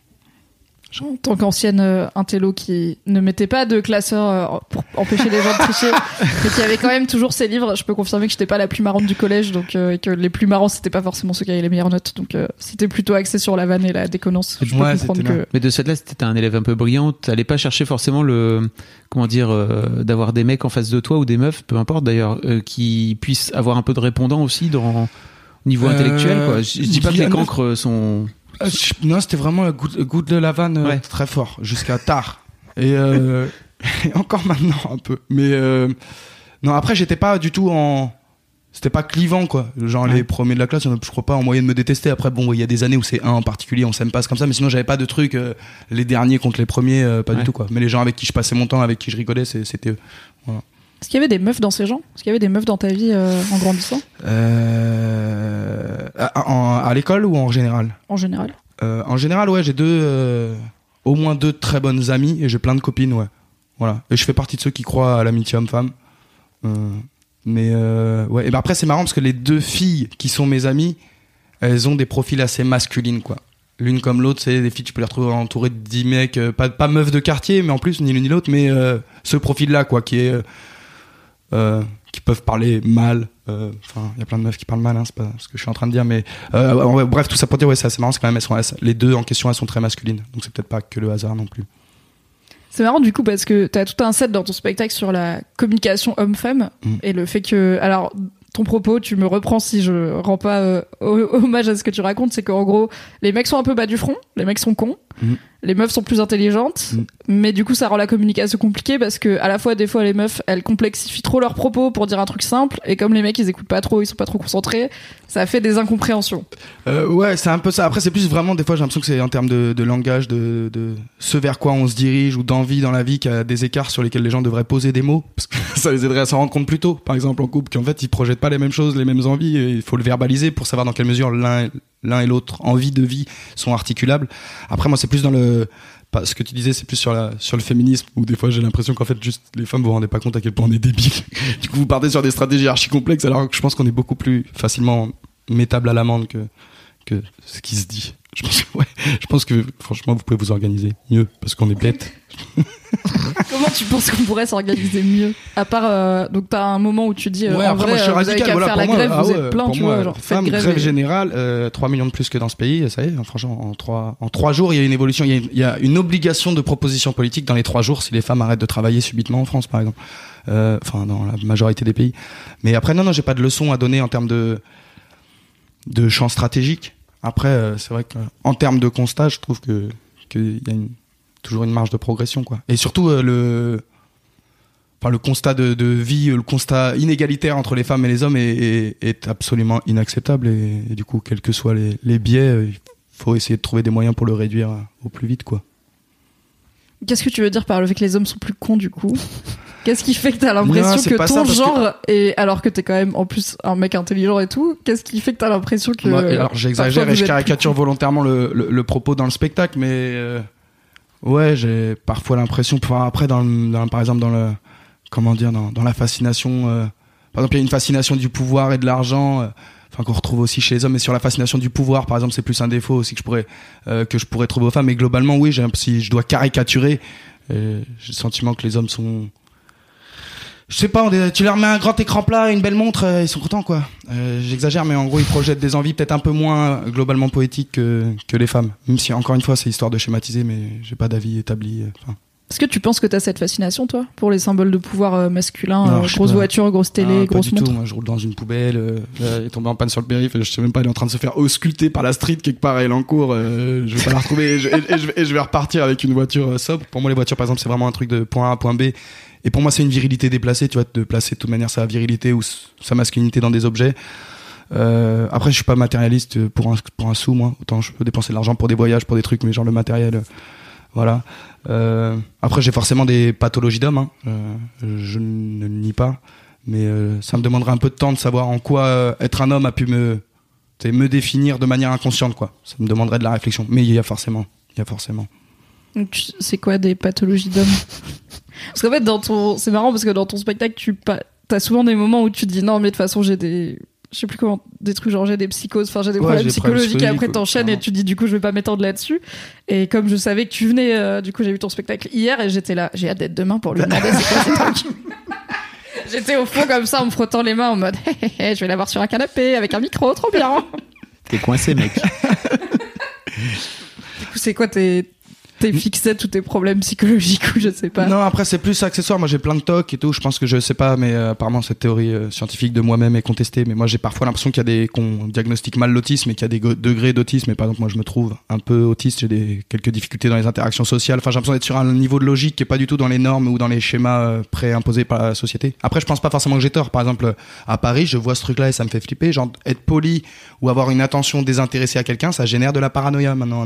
En tant qu'ancienne euh, intello qui ne mettait pas de classeur euh, pour empêcher les gens de tricher, mais qui avait quand même toujours ses livres, je peux confirmer que j'étais pas la plus marrante du collège, donc euh, et que les plus marrants c'était pas forcément ceux qui avaient les meilleures notes, donc euh, c'était plutôt axé sur la vanne et la déconnance. Je peux Ouais, comprendre c'était que Mais de cette là, c'était un élève un peu brillant. T'allais pas chercher forcément le, comment dire, euh, d'avoir des mecs en face de toi ou des meufs, peu importe d'ailleurs, euh, qui puissent avoir un peu de répondant aussi dans au niveau Euh, intellectuel. Quoi. Je, je dis pas que les cancres sont. Euh, non, c'était vraiment le goût, de la vanne euh, Ouais. très fort, jusqu'à tard. Et, euh, et encore maintenant, un peu. Mais euh, non, après, j'étais pas du tout en. C'était pas clivant, quoi. Genre, les premiers de la classe, je crois pas en moyenne me détester. Après, bon, il y a des années où c'est un en particulier, on s'aime pas, comme ça. Mais sinon, j'avais pas de truc, euh, les derniers contre les premiers, euh, pas Ouais. du tout, quoi. Mais les gens avec qui je passais mon temps, avec qui je rigolais, c'était eux. Est-ce qu'il y avait des meufs dans ces gens? Est-ce qu'il y avait des meufs dans ta vie euh, en grandissant? Euh, à, en- à l'école ou en général? En général Euh, en général, ouais, j'ai deux, euh, au moins deux très bonnes amies et j'ai plein de copines, ouais. Voilà. Et je fais partie de ceux qui croient à l'amitié homme-femme. Euh, mais euh, ouais. Et ben après, c'est marrant parce que les deux filles qui sont mes amies, elles ont des profils assez masculines, quoi. L'une comme l'autre, c'est des filles, tu peux les retrouver entourées de 10 mecs, euh, pas, pas meufs de quartier, mais en plus, ni l'une ni l'autre, mais euh, ce profil-là, quoi, qui est. euh, qui peuvent parler mal. euh, Enfin, il y a plein de meufs qui parlent mal, hein, c'est pas ce que je suis en train de dire, mais euh, ouais, bref, tout ça pour dire, ouais, c'est assez marrant, c'est quand même, elles sont, elles- les deux en question, elles sont très masculines, donc c'est peut-être pas que le hasard non plus. C'est marrant du coup parce que t'as tout un set dans ton spectacle sur la communication homme-femme Mm. et le fait que alors ton propos, tu me reprends si je rends pas euh, ho- hommage à ce que tu racontes, c'est qu'en gros les mecs sont un peu bas du front, les mecs sont cons Mhm. Les meufs sont plus intelligentes, Mhm. mais du coup ça rend la communication compliquée parce que à la fois des fois les meufs elles complexifient trop leurs propos pour dire un truc simple et comme les mecs ils écoutent pas trop, ils sont pas trop concentrés, ça fait des incompréhensions. Euh, ouais, c'est un peu ça. Après, c'est plus vraiment, des fois, j'ai l'impression que c'est en termes de, de langage, de, de ce vers quoi on se dirige ou d'envie dans la vie, qu'il y a des écarts sur lesquels les gens devraient poser des mots. Parce que ça les aiderait à s'en rendre compte plus tôt, par exemple, en couple, qu'en fait, ils projettent pas les mêmes choses, les mêmes envies. Et il faut le verbaliser pour savoir dans quelle mesure l'un l'un et l'autre envie de vie sont articulables. Après, moi, c'est plus dans le. Ce que tu disais, c'est plus sur, la, sur le féminisme, où des fois j'ai l'impression qu'en fait, juste les femmes, vous vous rendez pas compte à quel point on est débiles. du coup, vous partez sur des stratégies archi complexes, alors que je pense qu'on est beaucoup plus facilement mettable à l'amende que, que ce qui se dit. Je pense, que, ouais, je pense que franchement, vous pouvez vous organiser mieux parce qu'on est bêtes. Comment tu penses qu'on pourrait s'organiser mieux? À part euh, donc t'as un moment où tu dis euh, ouais, en après, vrai moi, je suis euh, vous avez radical. Voilà, faire pour la moi, grève, ah vous ouais, êtes plein, tu moi, vois, genre femme, grève. grève et- générale, euh, 3 millions de plus que dans ce pays, ça y est, franchement, en 3, en trois jours, il y a une évolution, il y a, il y a une obligation de proposition politique dans les 3 jours si les femmes arrêtent de travailler subitement en France, par exemple. Euh, Enfin, dans la majorité des pays. Mais après, non, non, j'ai pas de leçon à donner en termes de, de champ stratégique. Après, euh, c'est vrai qu'en termes de constat, je trouve que qu'il y a toujours une marge de progression, quoi. Et surtout, euh, le, enfin, le constat de, vie, euh, le constat inégalitaire entre les femmes et les hommes est, absolument inacceptable. Et, du coup, quels que soient les, biais, il faut essayer de trouver des moyens pour le réduire au plus vite, quoi. Qu'est-ce que tu veux dire par le fait que les hommes sont plus cons du coup? Qu'est-ce qui fait que t'as l'impression que ça, ton que- genre, et alors que t'es quand même en plus un mec intelligent et tout, qu'est-ce qui fait que t'as l'impression que. Moi, alors j'exagère et je caricature volontairement le, le, le propos dans le spectacle, mais euh, ouais, j'ai parfois l'impression, enfin, après, dans, dans- par exemple, dans le, comment dire, dans, dans la fascination, euh, par exemple, il y a une fascination du pouvoir et de l'argent, euh, enfin qu'on retrouve aussi chez les hommes, mais sur la fascination du pouvoir, par exemple, c'est plus un défaut aussi que je pourrais euh, que je pourrais trouver aux femmes. Mais globalement, oui, j'ai si je dois caricaturer, euh, j'ai le sentiment que les hommes sont je sais pas, tu leur mets un grand écran plat une belle montre, euh, ils sont contents quoi. Euh, J'exagère, mais en gros, ils projettent des envies peut-être un peu moins euh, globalement poétiques que, que les femmes. Même si, encore une fois, c'est histoire de schématiser, mais j'ai pas d'avis établi. enfin. Est-ce que tu penses que t'as cette fascination, toi, pour les symboles de pouvoir masculin Non, euh, Grosse pas. voiture, grosse télé, Ah, pas grosse du tout. montre Moi, je roule dans une poubelle. Euh, il est tombé en panne sur le périph. Je sais même pas, il est en train de se faire ausculter par la street quelque part. Elle est en cours. je vais pas la retrouver. Et je, et- et je vais, et je vais repartir avec une voiture sobre. Pour moi, les voitures, par exemple, c'est vraiment un truc de point A à point B. Et pour moi, c'est une virilité déplacée. Tu vois, de placer de toute manière sa virilité ou sa masculinité dans des objets. Euh, après, je suis pas matérialiste pour un, pour un sou, moi. Autant je peux dépenser de l'argent pour des voyages, pour des trucs, mais genre le matériel, euh, voilà. Euh, après, j'ai forcément des pathologies d'homme, hein. Je ne le nie pas, mais ça me demanderait un peu de temps de savoir en quoi être un homme a pu me, me définir de manière inconsciente, quoi. Ça me demanderait de la réflexion, mais il y a forcément, il y a forcément. C'est quoi des pathologies d'homme Parce qu'en fait, dans ton, c'est marrant parce que dans ton spectacle, tu pa- t'as souvent des moments où tu te dis non, mais de toute façon, j'ai des, je sais plus comment, des trucs genre j'ai des psychoses, enfin j'ai des Ouais, problèmes psychologiques et après t'enchaînes et tu dis du coup je vais pas m'étendre là-dessus. Et comme je savais que tu venais, euh, du coup j'ai vu ton spectacle hier et j'étais là, j'ai hâte d'être demain pour lui demander c'est quoi ces trucs. J'étais au fond comme ça en me frottant les mains en mode Hé, hé, hé, je vais l'avoir sur un canapé avec un micro, trop bien. T'es coincé, mec. Du coup, c'est quoi tes, tes fixettes ou tes problèmes psychologiques ou je sais pas. Non, après c'est plus accessoire. Moi j'ai plein de tocs et tout. Je pense que je sais pas, mais euh, apparemment cette théorie euh, scientifique de moi-même est contestée. Mais moi j'ai parfois l'impression qu'il y a des qu'on diagnostique mal l'autisme et qu'il y a des degrés d'autisme. Et par exemple moi je me trouve un peu autiste. J'ai des quelques difficultés dans les interactions sociales. Enfin j'ai l'impression d'être sur un niveau de logique qui est pas du tout dans les normes ou dans les schémas euh, préimposés par la société. Après je pense pas forcément que j'ai tort. Par exemple à Paris je vois ce truc-là et ça me fait flipper. Genre être poli ou avoir une attention désintéressée à quelqu'un, ça génère de la paranoïa maintenant.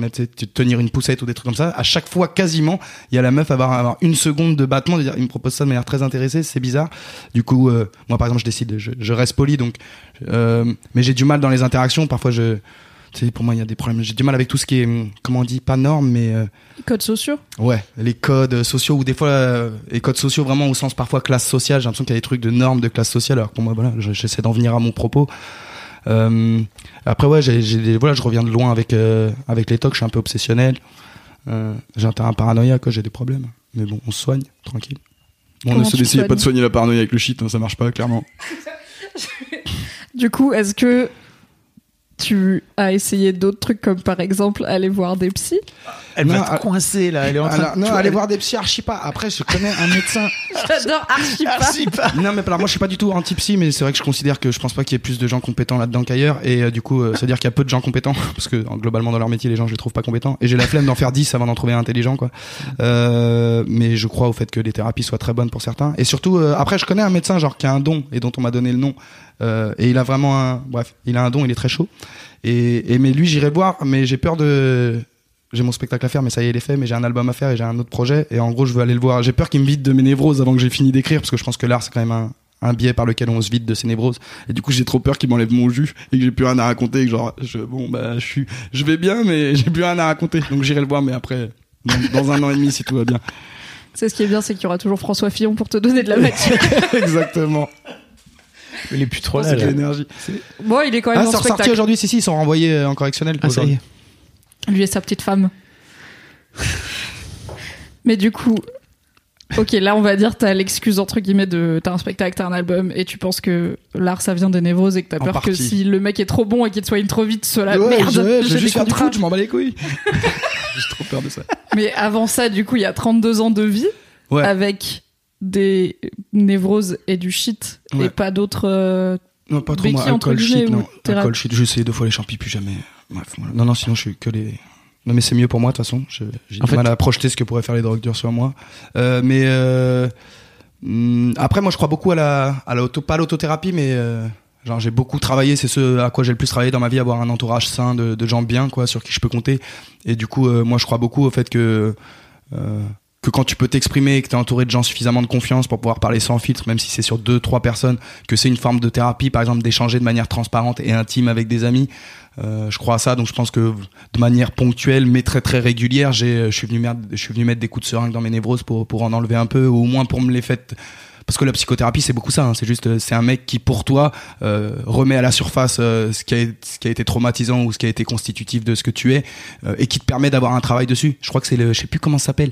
Tenir une poussette ou des trucs comme ça. À chaque fois quasiment. Il y a la meuf avoir, avoir une seconde de battement de dire il me propose ça de manière très intéressée c'est bizarre. Du coup euh, moi par exemple je décide je, je reste poli donc euh, mais j'ai du mal dans les interactions. Parfois je pour moi il y a des problèmes. J'ai du mal avec tout ce qui est comment on dit pas norme mais euh, Codes sociaux. Ouais les codes sociaux ou des fois euh, les codes sociaux vraiment au sens parfois classe sociale. J'ai l'impression qu'il y a des trucs de normes de classe sociale alors pour moi voilà je- j'essaie d'en venir à mon propos. Euh, après ouais j'ai voilà je reviens de loin avec avec les tocs je suis un peu obsessionnel j'ai un terrain paranoïaque, quoi, j'ai des problèmes. Mais bon, on se soigne, tranquille. Bon, Comment on soignes pas de soigner la paranoïa avec le shit, hein, ça marche pas, clairement. Du coup, est-ce que tu as essayé d'autres trucs comme par exemple aller voir des psys Elle Non, va ah- te coincer là. Elle est en train Alors, de- non, elle- voir des psy archi pas. Après, je connais un médecin. J'adore archi pas. Archi pas. Non, mais alors, moi, je suis pas du tout anti-psy, mais c'est vrai que je considère que je pense pas qu'il y ait plus de gens compétents là-dedans qu'ailleurs. Et euh, du coup, euh, c'est-à-dire qu'il y a peu de gens compétents, parce que globalement, dans leur métier, les gens, je les trouve pas compétents. Et j'ai la flemme d'en faire 10 avant d'en trouver un intelligent, quoi. Euh, mais je crois au fait que les thérapies soient très bonnes pour certains. Et surtout, euh, après, je connais un médecin, genre, qui a un don, et dont on m'a donné le nom. Euh, et il a vraiment un, bref, il a un don, il est très chaud. Et, et mais lui, j'irai le voir, mais j'ai peur de, j'ai mon spectacle à faire, mais ça y est, il est fait, mais j'ai un album à faire et j'ai un autre projet. Et en gros, je veux aller le voir. J'ai peur qu'il me vide de mes névroses avant que j'ai fini d'écrire, parce que je pense que l'art, c'est quand même un, un biais par lequel on se vide de ses névroses. Et du coup, j'ai trop peur qu'il m'enlève mon jus et que j'ai plus rien à raconter. Et que genre, je, bon, bah, je suis, je vais bien, mais j'ai plus rien à raconter. Donc j'irai le voir, mais après, dans, dans un an et demi, si tout va bien. C'est ce qui est bien, c'est qu'il y aura toujours François Fillon pour te donner de la matière. Exactement. Il est plus trop là. C'est l'énergie. bon, il est quand même Ah, ressorti spectacle. aujourd'hui, si, si, ils sont renvoyés euh, en correctionnel. Ah, ça y est. Lui et sa petite femme. Mais du coup, ok, là on va dire t'as l'excuse entre guillemets de t'as un spectacle, t'as un album et tu penses que l'art ça vient des névroses et que t'as En peur que si le mec est trop bon et qu'il te soigne trop vite, cela Ouais, merde. je, je j'ai vais des juste faire du contrats. foot, je m'en bats les couilles. j'ai trop peur de ça. Mais avant ça, du coup, il y a 32 ans de vie Ouais. avec des névroses et du shit et pas d'autres. euh, Non, pas trop moi. entre Alcool, guillemets, shit, ou non. Alcool, shit. J'ai essayé deux fois les champis, plus jamais. Bref, voilà. Non, non, sinon, je suis que les. Non, mais c'est mieux pour moi, de toute façon. J'ai du fait- mal à projeter ce que pourraient faire les drogues dures sur moi. Euh, mais euh, hum, après, moi, je crois beaucoup à la, à l'auto, pas l'autothérapie, mais euh, genre j'ai beaucoup travaillé. C'est ce à quoi j'ai le plus travaillé dans ma vie, avoir un entourage sain de, de gens bien, quoi, sur qui je peux compter. Et du coup, euh, moi, je crois beaucoup au fait que euh, que quand tu peux t'exprimer, que tu es entouré de gens suffisamment de confiance pour pouvoir parler sans filtre, même si c'est sur deux, trois personnes, que c'est une forme de thérapie, par exemple, d'échanger de manière transparente et intime avec des amis. Euh, je crois à ça, donc je pense que de manière ponctuelle, mais très très régulière, j'ai, je suis venu venu mettre des coups de seringue dans mes névroses pour pour en enlever un peu, ou au moins pour me les faire. Parce que la psychothérapie, c'est beaucoup ça. hein. C'est juste, euh, c'est un mec qui, pour toi, euh, remet à la surface euh, ce qui a, ce qui a été traumatisant ou ce qui a été constitutif de ce que tu es, euh, et qui te permet d'avoir un travail dessus. Je crois que c'est le, je sais plus comment ça s'appelle.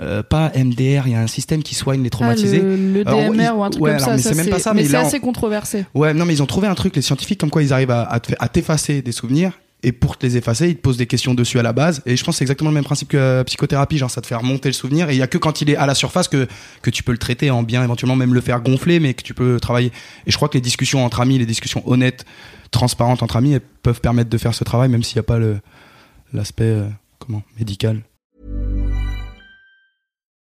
Euh, pas MDR, il y a un système qui soigne les traumatisés. ah, le, le Alors, DMR ils- ou un truc ouais, comme alors, ça. mais ça, c'est même pas ça, mais mais c'est là, on- assez controversé. Ouais, non, mais ils ont trouvé un truc, les scientifiques, comme quoi ils arrivent à, à te- à t'effacer des souvenirs. Et pour te les effacer, ils te posent des questions dessus à la base. Et je pense que c'est exactement le même principe que la psychothérapie. Genre, ça te fait remonter le souvenir. Et il y a que quand il est à la surface que, que tu peux le traiter en bien, éventuellement même le faire gonfler, mais que tu peux travailler. Et je crois que les discussions entre amis, les discussions honnêtes, transparentes entre amis, elles peuvent permettre de faire ce travail, même s'il n'y a pas le, l'aspect, euh, comment, médical.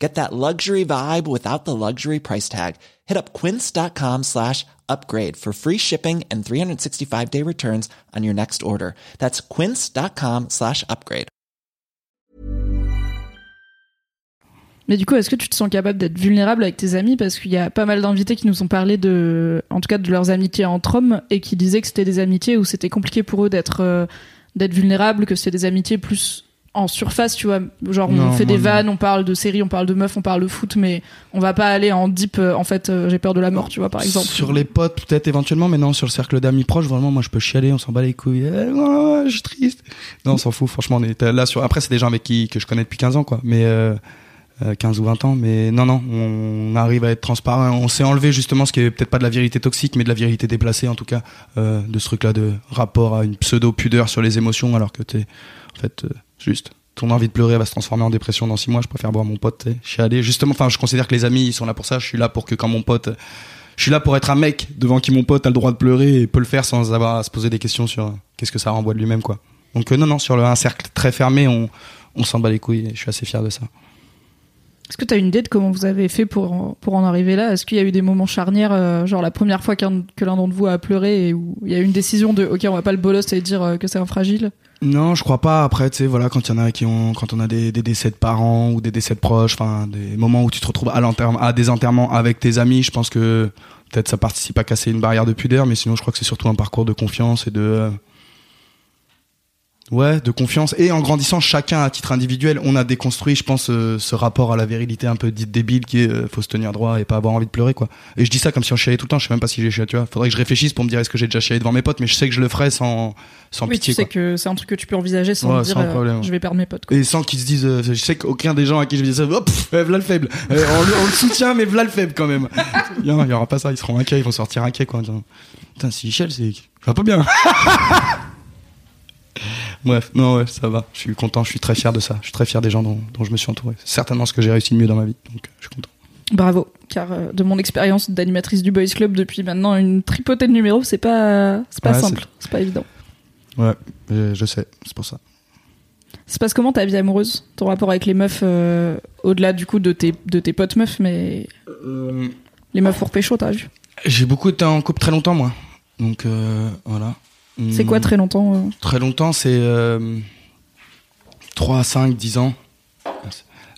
Get that luxury vibe without the luxury price tag. Hit up quince.com slash upgrade for free shipping and 365 day returns on your next order. That's quince.com slash upgrade. Mais du coup, est-ce que tu te sens capable d'être vulnérable avec tes amis? Parce qu'il y a pas mal d'invités qui nous ont parlé de, en tout cas, de leurs amitiés entre hommes et qui disaient que c'était des amitiés où c'était compliqué pour eux d'être euh, d'être vulnérables, que c'était des amitiés plus en surface, tu vois. Genre, on fait des non. vannes, on parle de séries, on parle de meufs, on parle de foot, mais on va pas aller en deep. euh, en fait, euh, j'ai peur de la mort, tu vois, par exemple. Sur les potes, peut-être éventuellement, mais non, sur le cercle d'amis proches, vraiment, moi, je peux chialer, on s'en bat les couilles. Eh, je suis triste. Non, on s'en fout, franchement, on est là sur. Après, c'est des gens avec qui que je connais depuis 15 ans, quoi. Mais euh, euh, 15 ou 20 ans, mais non, non, on arrive à être transparent. On s'est enlevé justement ce qui est peut-être pas de la vérité toxique, mais de la vérité déplacée, en tout cas, euh, de ce truc-là de rapport à une pseudo pudeur sur les émotions, alors que t'es, en fait, euh, juste. Ton envie de pleurer va se transformer en dépression dans six mois. Je préfère boire mon pote, sais, chialer. Justement, enfin, je considère que les amis, ils sont là pour ça. Je suis là pour que quand mon pote, je suis là pour être un mec devant qui mon pote a le droit de pleurer et peut le faire sans avoir à se poser des questions sur euh, qu'est-ce que ça renvoie de lui-même, quoi. Donc, euh, non, non, sur un cercle très fermé, on, on s'en bat les couilles et je suis assez fier de ça. Est-ce que tu as une idée de comment vous avez fait pour, en- arriver là? Est-ce qu'il y a eu des moments charnières, euh, genre la première fois que l'un d'entre vous a pleuré et où il y a eu une décision de OK, on va pas le bolos et dire euh, que c'est un fragile? Non, je crois pas. Après, tu sais, voilà, quand il a qui ont, quand on a des, décès de parents ou des décès de proches, enfin, des moments où tu te retrouves à à des enterrements avec tes amis, je pense que peut-être ça participe à casser une barrière de pudeur, mais sinon, je crois que c'est surtout un parcours de confiance et de, euh, Ouais, de confiance. Et en grandissant, chacun à titre individuel, on a déconstruit, je pense, euh, ce rapport à la virilité un peu dite débile qui est euh, faut se tenir droit et pas avoir envie de pleurer, quoi. Et je dis ça comme si on chialait tout le temps. Je sais même pas si j'ai chialé, tu vois. Faudrait que je réfléchisse pour me dire est-ce que j'ai déjà chialé devant mes potes, mais je sais que je le ferai sans, sans Oui, pitié, tu sais quoi. que c'est un truc que tu peux envisager sans Ouais, te dire sans euh, problème. je vais perdre mes potes. quoi. Et sans qu'ils se disent, euh, je sais qu'aucun des gens à qui je dire ça, hop, euh, v'là le faible. Euh, on, le- on le soutient, mais v'là le faible quand même. Il y, aura pas ça, ils seront inquiets, ils vont sortir inquiets, quoi. Putain, si Michel, c'est. Va pas bien. Bref, non, ouais, ça va. Je suis content, je suis très fier de ça. Je suis très fier des gens dont, dont je me suis entouré. C'est certainement ce que j'ai réussi de mieux dans ma vie. Donc, euh, je suis content. Bravo, car euh, de mon expérience d'animatrice du Boys Club depuis maintenant une tripotée de numéros, c'est pas, c'est pas Ouais, simple, c'est pas évident. Ouais, je, je sais, c'est pour ça. Ça se passe comment ta vie amoureuse? Ton rapport avec les meufs, euh, au-delà du coup de tes, de tes potes meufs, mais les meufs pour pécho, t'as vu? J'ai beaucoup été en couple très longtemps, moi. Donc, euh, voilà. C'est quoi très longtemps euh Très longtemps, c'est euh, 3, 5, 10 ans.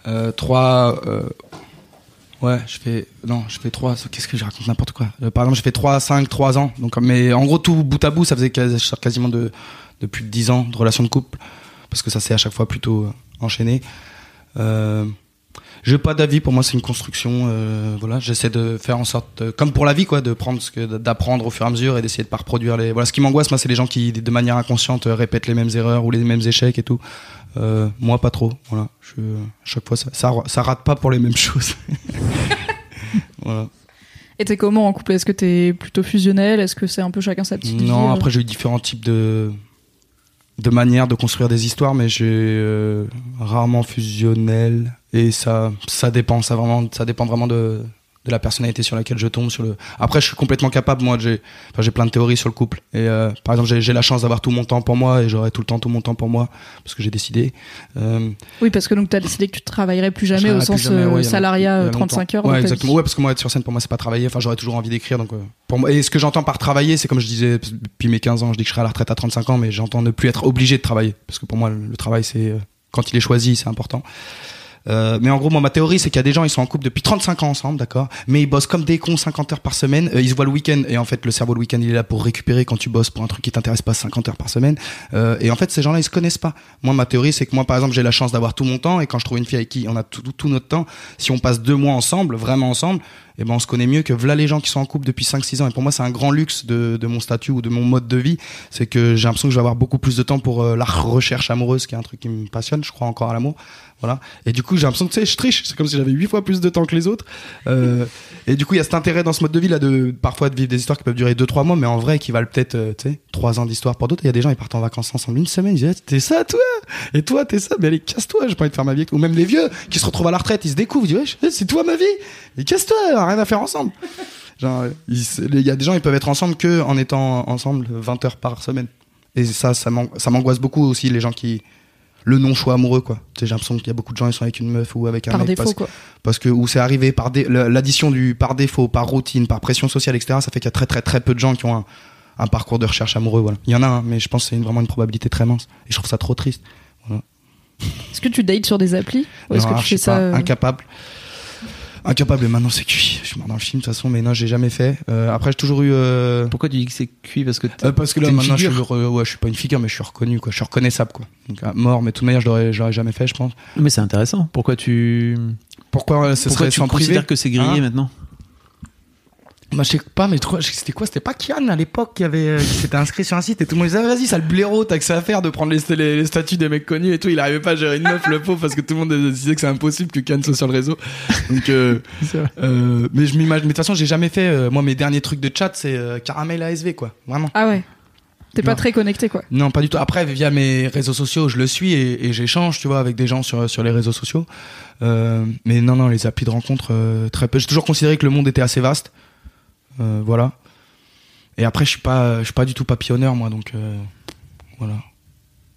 Euh, 3. Euh, ouais, je fais. Non, je fais 3. Qu'est-ce que je raconte n'importe quoi? Euh, par exemple, je fais 3, 5, 3 ans. Donc, mais en gros, tout bout à bout, ça faisait quasi- quasiment de, de plus de 10 ans de relation de couple. Parce que ça s'est à chaque fois plutôt euh, enchaîné. J'ai pas d'avis, pour moi c'est une construction. euh, voilà, j'essaie de faire en sorte, euh, comme pour la vie, quoi, de prendre ce que, d'apprendre au fur et à mesure et d'essayer de pas reproduire les. Voilà, ce qui m'angoisse, moi, c'est les gens qui, de manière inconsciente, euh, répètent les mêmes erreurs ou les mêmes échecs et tout. Euh, moi, pas trop. Voilà, je, à chaque fois, ça, ça, ça rate pas pour les mêmes choses. voilà. Et t'es comment en couple? Est-ce que t'es plutôt fusionnel? Est-ce que c'est un peu chacun sa petite Non, après j'ai eu différents types de de manières de construire des histoires, mais j'ai euh, rarement fusionnel et ça ça dépend, ça vraiment ça dépend vraiment de de la personnalité sur laquelle je tombe sur le après je suis complètement capable moi j'ai enfin, j'ai plein de théories sur le couple et euh, par exemple j'ai la chance d'avoir tout mon temps pour moi et j'aurai tout le temps tout mon temps pour moi parce que j'ai décidé euh, Oui, parce que donc t'as décidé que tu travaillerais plus jamais au sens jamais, euh, ouais, salariat longtemps. euh, 35 heures. Ouais, exactement. Ouais, parce que moi, être sur scène, pour moi, c'est pas travailler. Enfin, j'aurais toujours envie d'écrire. Donc, pour moi, et ce que j'entends par travailler, c'est comme je disais depuis mes 15 ans, je dis que je serai à la retraite à 35 ans, mais j'entends ne plus être obligé de travailler. Parce que pour moi, le, travail, c'est, quand il est choisi, c'est important. Euh, mais en gros, moi, ma théorie, c'est qu'il y a des gens, ils sont en couple depuis 35 ans ensemble, d'accord Mais ils bossent comme des cons 50 heures par semaine. Euh, ils se voient le week-end. Et en fait, le cerveau, le week-end, il est là pour récupérer quand tu bosses pour un truc qui t'intéresse pas 50 heures par semaine. Euh, et en fait, ces gens-là, ils se connaissent pas. Moi, ma théorie, c'est que moi, par exemple, j'ai la chance d'avoir tout mon temps. Et quand je trouve une fille avec qui on a tout, tout, tout notre temps, si on passe deux mois ensemble, vraiment ensemble, eh ben, on se connaît mieux que voilà les gens qui sont en couple depuis 5-6 ans. Et pour moi, c'est un grand luxe de, de mon statut ou de mon mode de vie. C'est que j'ai l'impression que je vais avoir beaucoup plus de temps pour euh, la recherche amoureuse, qui est un truc qui me passionne. Je crois encore à l'amour. Voilà. Et du coup, j'ai l'impression que, tu sais, je triche. C'est comme si j'avais huit fois plus de temps que les autres. Euh, et du coup, il y a cet intérêt dans ce mode de vie là de parfois de vivre des histoires qui peuvent durer 2-3 mois, mais en vrai, qui valent peut-être, euh, tu sais, 3 ans d'histoire pour d'autres. Il y a des gens, ils partent en vacances ensemble une semaine. Ils disent, Ah, t'es ça, toi? Et toi, t'es ça? Mais allez, casse-toi. J'ai pas envie de faire ma vie. Ou même les vieux qui se retrouvent à la retraite, ils se découvrent. Ils disent, c'est toi ma vie. Et casse-toi. Rien à faire ensemble. Genre, il y a des gens, ils peuvent être ensemble que en étant ensemble 20 heures par semaine. Et ça, ça m'an- ça m'angoisse beaucoup aussi, les gens qui, le non-choix amoureux, quoi. J'ai l'impression qu'il y a beaucoup de gens, ils sont avec une meuf ou avec un Par mec défaut, parce, quoi. parce que où c'est arrivé par dé- l'addition du par défaut, par routine, par pression sociale, etc. Ça fait qu'il y a très très très peu de gens qui ont un, un parcours de recherche amoureux. Voilà. Il y en a, un, mais je pense que c'est vraiment une probabilité très mince. Et je trouve ça trop triste. Est-ce que tu dates sur des applis? Ou est-ce que tu fais ça pas, euh, incapable. Incapable. Et maintenant c'est cuit. Je suis mort dans le film de toute façon, mais non, j'ai jamais fait. Euh, après, j'ai toujours eu. euh, Pourquoi tu dis que c'est cuit Parce que euh, parce que là maintenant je suis, ouais, je suis pas une figure mais je suis reconnu quoi je suis reconnaissable quoi donc à mort mais de toute manière je l'aurais je l'aurais jamais fait je pense Mais c'est intéressant. Pourquoi tu pourquoi ce Pourquoi serait tu sans privé considères que c'est grillé Hein maintenant Bah, je sais pas, mais c'était quoi C'était pas Kian à l'époque qui avait, euh, qui s'était inscrit sur un site et tout le monde disait, ah, vas-y, ça le blaireau, t'as que ça à faire de prendre les, les, les statuts des mecs connus et tout. Il arrivait pas à gérer une meuf, le pauvre, parce que tout le monde disait que c'est impossible que Kian soit sur le réseau. Donc, euh, euh, mais je m'imagine, mais de toute façon, j'ai jamais fait, euh, moi, mes derniers trucs de chat, c'est euh, caramel ASV, quoi. Vraiment. Ah ouais. T'es pas très connecté, quoi. Non, pas du tout. Après, via mes réseaux sociaux, je le suis et, et j'échange, tu vois, avec des gens sur, sur les réseaux sociaux. Euh, mais non, non, les applis de rencontre, euh, très peu. J'ai toujours considéré que le monde était assez vaste. Euh, voilà. Et après, je suis pas, je suis pas du tout papillonneur, moi, donc euh, voilà.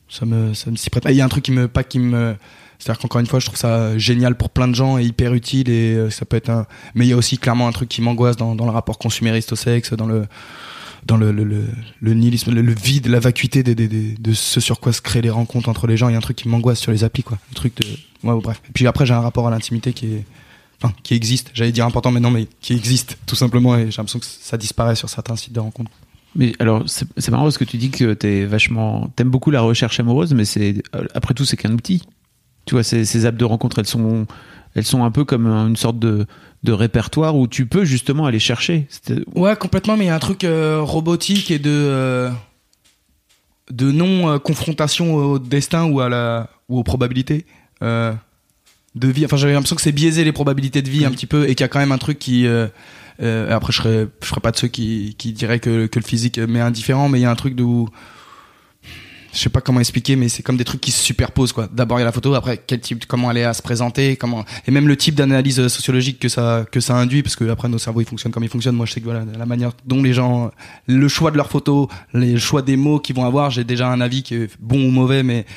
Ça me, ça me s'y prête. Il y a un truc qui me, pas qui me, c'est-à-dire qu'encore une fois, je trouve ça génial pour plein de gens et hyper utile et euh, ça peut être un. Mais il y a aussi clairement un truc qui m'angoisse dans, le rapport consumériste au sexe, dans le, dans le, le, nihilisme, le, le vide, la vacuité des, des, des- de ce sur quoi se créent les rencontres entre les gens. Il y a un truc qui m'angoisse sur les applis, quoi. Le truc de, ouais, bref. Et puis après, j'ai un rapport à l'intimité qui est, enfin, qui existe. J'allais dire important, mais non, mais qui existe, tout simplement. Et j'ai l'impression que ça disparaît sur certains sites de rencontres. Mais alors, c'est marrant parce que tu dis que t'es vachement, t'aimes beaucoup la recherche amoureuse, mais c'est euh, après tout, c'est qu'un outil. Tu vois, ces, ces apps de rencontre, elles sont, elles sont un peu comme une sorte de, de répertoire où tu peux justement aller chercher. Ouais, complètement, mais il y a un truc euh, robotique et de euh, de non euh, confrontation au destin ou à la ou aux probabilités euh, de vie. Enfin, j'avais l'impression que c'est biaisé les probabilités de vie un petit peu et qu'il y a quand même un truc qui euh, euh, après je serais je ferais pas de ceux qui qui diraient que que le physique m'est indifférent, mais il y a un truc de où je sais pas comment expliquer, mais c'est comme des trucs qui se superposent quoi. D'abord il y a la photo, après quel type, comment elle est à se présenter, comment et même le type d'analyse euh, sociologique que ça que ça induit, parce que après nos cerveaux ils fonctionnent comme ils fonctionnent. Moi je sais que voilà la manière dont les gens, le choix de leurs photos, les choix des mots qu'ils vont avoir, j'ai déjà un avis qui est bon ou mauvais, mais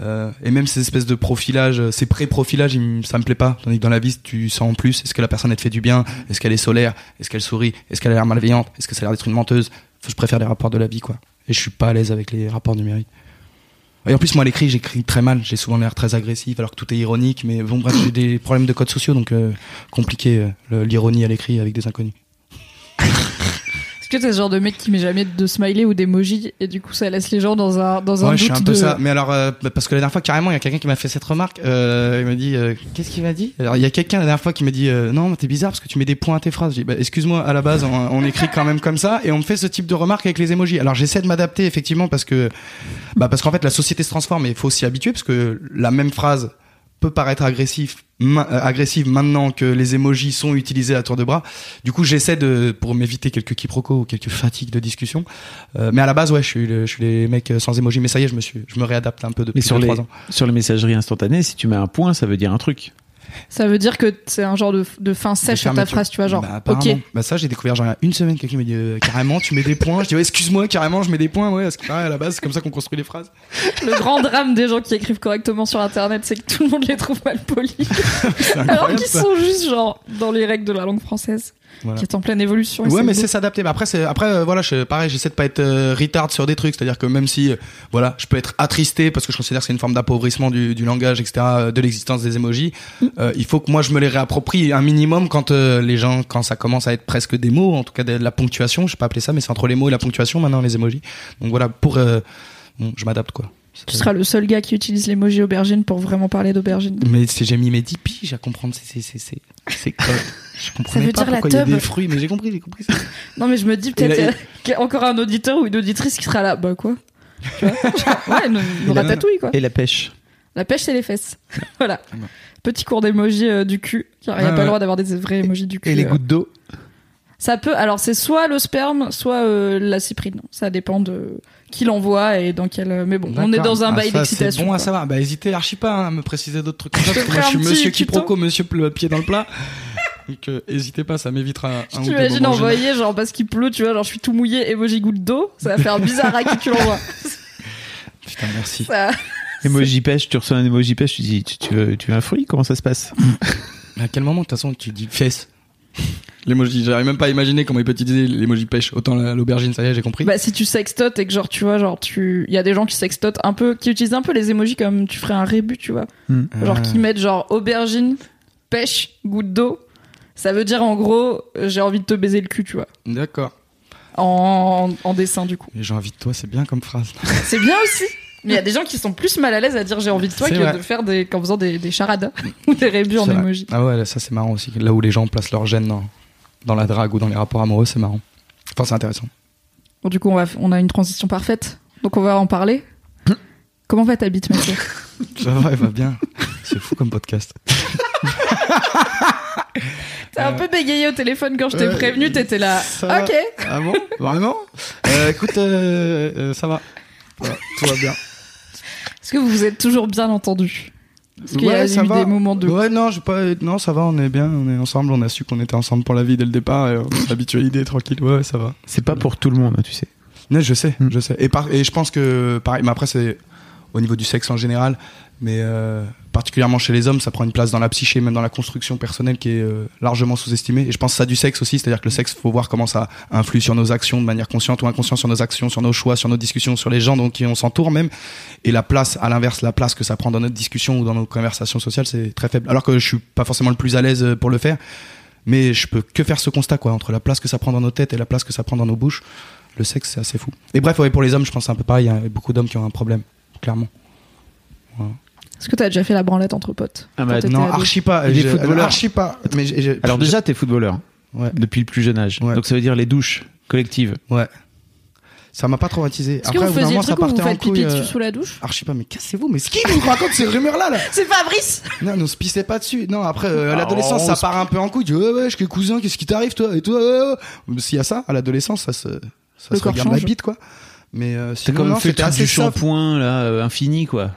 euh, et même ces espèces de profilage, euh, ces pré-profilages, ça me plaît pas. Tandis que dans la vie, tu sens en plus. Est-ce que la personne elle te fait du bien? Est-ce qu'elle est solaire? Est-ce qu'elle sourit? Est-ce qu'elle a l'air malveillante? Est-ce que ça a l'air d'être une menteuse? Je préfère les rapports de la vie, quoi. Et je suis pas à l'aise avec les rapports numériques. Et en plus, moi, à l'écrit, j'écris très mal. J'ai souvent l'air très agressif, alors que tout est ironique. Mais bon, bref, j'ai des problèmes de codes sociaux, donc euh, compliqué euh, l'ironie à l'écrit avec des inconnus. Est-ce que t'es ce genre de mec qui met jamais de smiley ou d'emoji et du coup ça laisse les gens dans un dans un ouais, doute je suis un peu de... ça. Mais alors, euh, parce que la dernière fois, carrément, il y a quelqu'un qui m'a fait cette remarque. Euh, il m'a dit, euh, qu'est-ce qu'il m'a dit? Alors, il y a quelqu'un la dernière fois qui m'a dit, euh, non, mais t'es bizarre parce que tu mets des points à tes phrases. J'ai dit, bah, excuse-moi, à la base, on, on écrit quand même comme ça et on me fait ce type de remarque avec les emojis. Alors, j'essaie de m'adapter effectivement parce que, bah, parce qu'en fait, la société se transforme et il faut s'y habituer parce que la même phrase peut paraître agressif, ma- euh, agressive maintenant que les emojis sont utilisés à tour de bras. Du coup, j'essaie de, pour m'éviter quelques quiproquos ou quelques fatigues de discussion. Euh, mais à la base, ouais, je suis, le- je suis les mecs euh, sans emojis. Mais ça y est, je me suis, je me réadapte un peu depuis Mais sur les, ans. sur les messageries instantanées, si tu mets un point, ça veut dire un truc. Ça veut dire que c'est un genre de, de fin sèche sur ta phrase, tu vois, genre Bah, ok. Bah, ça, j'ai découvert genre il y a une semaine. Quelqu'un m'a dit euh, carrément, tu mets des points. Je dis ouais, excuse-moi, carrément, je mets des points. Ouais, parce que à la base, c'est comme ça qu'on construit les phrases. Le grand drame des gens qui écrivent correctement sur internet, c'est que tout le monde les trouve mal polis. Alors qu'ils sont juste genre dans les règles de la langue française, Voilà. qui est en pleine évolution. Ouais, mais c'est s'adapter. Mais après, c'est après, euh, voilà, je, pareil, j'essaie de pas être euh, retard sur des trucs. C'est-à-dire que même si, euh, voilà, je peux être attristé parce que je considère que c'est une forme d'appauvrissement du, du langage, etc., euh, de l'existence des emojis. euh, il faut que moi je me les réapproprie un minimum quand euh, les gens, quand ça commence à être presque des mots, en tout cas de la ponctuation. Je sais pas appeler ça, mais c'est entre les mots et la ponctuation maintenant les emojis. Donc voilà, pour, euh, bon, je m'adapte quoi. Tu seras le seul gars qui utilise l'emoji aubergine pour vraiment parler d'aubergine. Mais c'est- j'ai mis mes 10 piges à comprendre. C'est c'est c'est quoi Je comprenais veut pas dire la pourquoi il y a des fruits, mais j'ai compris, j'ai compris. ça. Non, mais je me dis peut-être là, qu'il y a encore un auditeur ou une auditrice qui sera là. Bah quoi Tu vois Ouais, une, ratatouille quoi. Et la pêche. La pêche, c'est les fesses. voilà. Ouais. Petit cours d'émoji euh, du cul. Car il n'y a pas ouais. le droit d'avoir des vrais émojis du cul. Et les euh. gouttes d'eau. Ça peut. Alors, c'est soit le sperme, soit euh, la cyprine. Ça dépend de qui l'envoie et dans quel. euh, Mais bon, on est dans un Ah, bail d'excitation. C'est bon à quoi. savoir. Bah, hésitez archi pas hein, à me préciser d'autres trucs comme ça. Parce que moi, je suis monsieur quiproquo, monsieur le pied dans le plat. Donc, euh, hésitez pas, ça m'évitera un t'imagine moments envoyer, genre, parce qu'il pleut, tu vois, genre, je suis tout mouillé, émoji goutte d'eau. Ça va faire bizarre à qui tu l'envoies. Putain, merci. Ça- Emoji pêche, tu reçois un emoji pêche, tu dis, tu, tu veux, tu veux un fruit Comment ça se passe Mais à quel moment, de toute façon, tu dis fesse? L'emoji, j'arrive même pas à imaginer comment il peut utiliser l'emoji pêche. Autant la- l'aubergine, ça y est, j'ai compris. Bah, si tu sextotes et que, genre, tu vois, genre, tu. Il y a des gens qui sextotent un peu, qui utilisent un peu les émojis comme tu ferais un rébut, tu vois. Genre, Ah. qui mettent, genre, aubergine, pêche, goutte d'eau. Ça veut dire, en gros, j'ai envie de te baiser le cul, tu vois. D'accord. En, en dessin, du coup. Et j'ai envie de toi, c'est bien comme phrase. C'est bien aussi. Mais il y a des gens qui sont plus mal à l'aise à dire j'ai envie de toi que vrai. de faire des, qu'en faisant des, des charades ou des rébus en vrai. émoji. Ah ouais, ça c'est marrant aussi. Là où les gens placent leur gêne dans, dans la drague ou dans les rapports amoureux, c'est marrant. Enfin, c'est intéressant. Bon, du coup, on, va, on a une transition parfaite. Donc, on va en parler. Comment va ta bite, Mathieu? Ça va, elle va bien. C'est fou comme podcast. T'as un peu bégayé au téléphone quand je t'ai Euh, prévenu, t'étais là. ça va. Ok. Ah bon? Vraiment? Euh, Écoute, euh, euh, ça va. Ça va, Tout va bien. Est-ce que vous vous êtes toujours bien entendu Est-ce qu'il y a Ouais, ça eu va. des moments de. Ouais, non, j'ai pas. Non, ça va, on est bien, on est ensemble, on a su qu'on était ensemble pour la vie dès le départ, et on s'est habitué à l'idée, tranquille, ouais, ça va. C'est pas pour tout le monde, hein, tu sais. Non, je sais, Mm. je sais. Et, par- et je pense que, pareil, mais après, c'est au niveau du sexe en général, mais euh, particulièrement chez les hommes, ça prend une place dans la psyché, même dans la construction personnelle qui est euh, largement sous-estimée. Et je pense ça du sexe aussi, c'est-à-dire que le sexe, faut voir comment ça influe sur nos actions de manière consciente ou inconsciente, sur nos actions, sur nos choix, sur nos discussions, sur les gens dont on s'entoure même. Et la place, à l'inverse, la place que ça prend dans notre discussion ou dans nos conversations sociales, c'est très faible. Alors que je suis pas forcément le plus à l'aise pour le faire, mais je peux que faire ce constat, quoi, entre la place que ça prend dans nos têtes et la place que ça prend dans nos bouches. le sexe, c'est assez fou. Et bref, pour les hommes, je pense que c'est un peu pareil. Il y a beaucoup d'hommes qui ont un problème, clairement. Est-ce que t'as déjà fait la branlette entre potes Ah bah, Non, archi pas. Il est Je- footballeur. Archi pas. Mais j'ai- j'ai- Alors déjà, t'es footballeur Ouais. depuis le plus jeune âge. Ouais. Donc ça veut dire les douches collectives. Ouais. Ça m'a pas traumatisé. Est-ce que Après, vous au bout d'un faisiez le moment, ça truc où vous partait en faites pipi couille. euh, dessus sous la douche Archi pas, mais cassez-vous. Mais ce qui vous raconte ces rumeurs-là, là C'est Fabrice Non, ne se pissez pas dessus. Non, après, euh, à Ah, l'adolescence, on ça part un peu en couille. Tu dis, ouais, ouais, je suis cousin, qu'est-ce qui t'arrive, toi? Et toi, ouais, ouais. S'il y a ça, à l'adolescence, ça se, ça se regarde change. la bite, quoi. Mais euh, quand même non, fait truc assez du shampoing là, euh, infini quoi.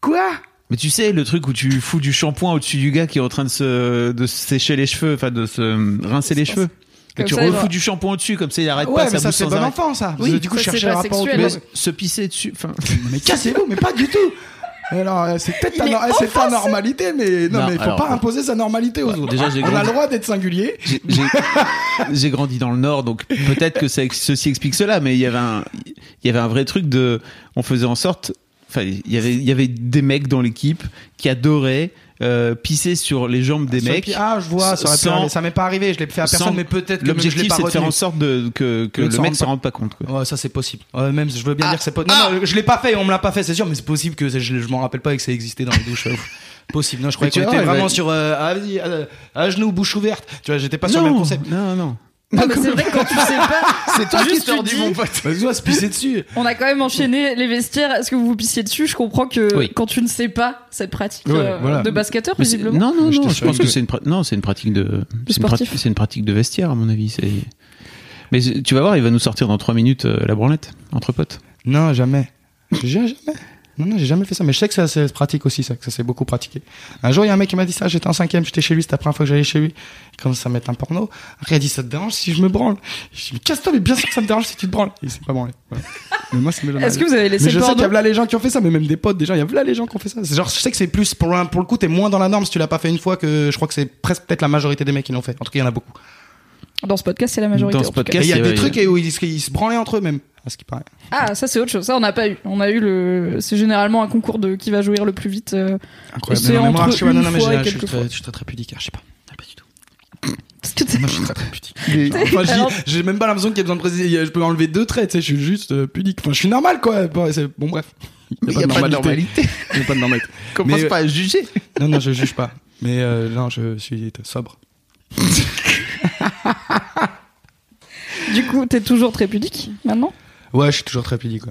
Quoi? Mais tu sais, le truc où tu fous du shampoing au-dessus du gars qui est en train de se, de sécher les cheveux, enfin de se rincer les cheveux. Et Comme tu ça, refous du shampoing au-dessus, comme ça il arrête Ouais, pas, mais ça ça, c'est bon arrêt. enfant, ça. Oui, du coup, ça, c'est pas le rapport sexuel. Mais se pisser dessus, enfin. Mais cassez-vous, mais pas du tout. Alors, euh, c'est peut-être ta, no- eh, c'est ta normalité, mais non, Non, mais il faut alors- pas imposer sa normalité aux Ouais, autres. déjà, On a le droit d'être singulier. J'ai- J'ai j'ai grandi dans le Nord, donc peut-être que ça, ceci explique cela, mais il y avait un, il y avait un vrai truc de, on faisait en sorte, enfin, il y avait, il y avait des mecs dans l'équipe qui adoraient euh, pisser sur les jambes des Sur le mecs. Ah, je vois, ça pu sans-. Ça m'est pas arrivé, je l'ai fait à personne, mais peut-être que L'objectif, c'est de faire en sorte de, que, que le s'en mec rende se pas- rende pas compte. Quoi. Ouais, ça c'est possible. Ouais, même, je veux bien Ah. dire que c'est pas. Non, non, je l'ai pas fait, on me l'a pas fait, c'est sûr, mais c'est possible que je, je m'en rappelle pas et que ça existait dans les douches. euh, possible. Non, je croyais tu qu'on était vraiment sur euh, ah, euh, à genoux, bouche ouverte. Tu vois, j'étais pas sur le même concept. non, non. Non, mais c'est vrai que quand tu sais pas, C'est toi qui t'en tu dis, mon pote. Vas-y, on va se pisser dessus. on a quand même enchaîné les vestiaires. Est-ce que vous vous pissiez dessus? Je comprends que Oui. quand tu ne sais pas cette pratique Ouais, euh, voilà. de basketteur, Mais visiblement. non, non, Je non. te Je pense que que- c'est une, pra- non, c'est une pratique de, c'est une, pratique de vestiaire à mon avis. C'est. Mais tu vas voir, il va nous sortir dans 3 minutes euh, la branlette entre potes. Non, jamais. Jamais. Non, non, j'ai jamais fait ça. Mais je sais que ça c'est pratique aussi, ça, que ça s'est beaucoup pratiqué. Un jour, il y a un mec qui m'a dit ça. J'étais en cinquième, j'étais chez lui. C'était la première fois que j'allais chez lui. Il commence à mettre un porno. Après, il a dit Ça te dérange si je me branle? Je dis Mais casse-toi, mais bien sûr que ça me dérange si tu te branles. Et il s'est pas branlé. Voilà. Mais moi, jamais Est-ce que vous avez laissé Mais je sais qu'il y a là les gens qui ont fait ça, mais même des potes, des gens, il y a là les gens qui ont fait ça. C'est genre, je sais que c'est plus, pour, un- pour le coup, t'es moins dans la norme si tu l'as pas fait une fois que je crois que c'est presque peut-être la majorité des mecs qui l'ont fait. En tout cas, il y en a beaucoup. Dans ce podcast, c'est la majorité. Dans ce podcast, Et il y a des trucs où ils, se- ils se branlaient entre eux même, à ce qui paraît. Ah, ça c'est autre chose. Ça, on n'a pas eu. On a eu le. C'est généralement un concours de qui va jouir le plus vite. euh, Incroyable. non, entre je non, non, mais fois j'ai- et je suis très- fois. je suis très très pudique, je sais pas. Ah, Pas du tout. Parce que t'es- Moi, je suis très très pudique. Enfin, Alors- j'ai même pas l'impression qu'il y a besoin de préciser. Je peux enlever deux traits, tu sais, je suis juste euh, pudique. Enfin, je suis normal, quoi. Bon, bref. Il n'y a pas de normalité. Il y a pas de normalité. Commence Mais, euh, pas à juger. Non, non, je juge pas. Mais euh, non, je suis sobre. Du coup, t'es toujours très pudique maintenant? Ouais, je suis toujours très pudique.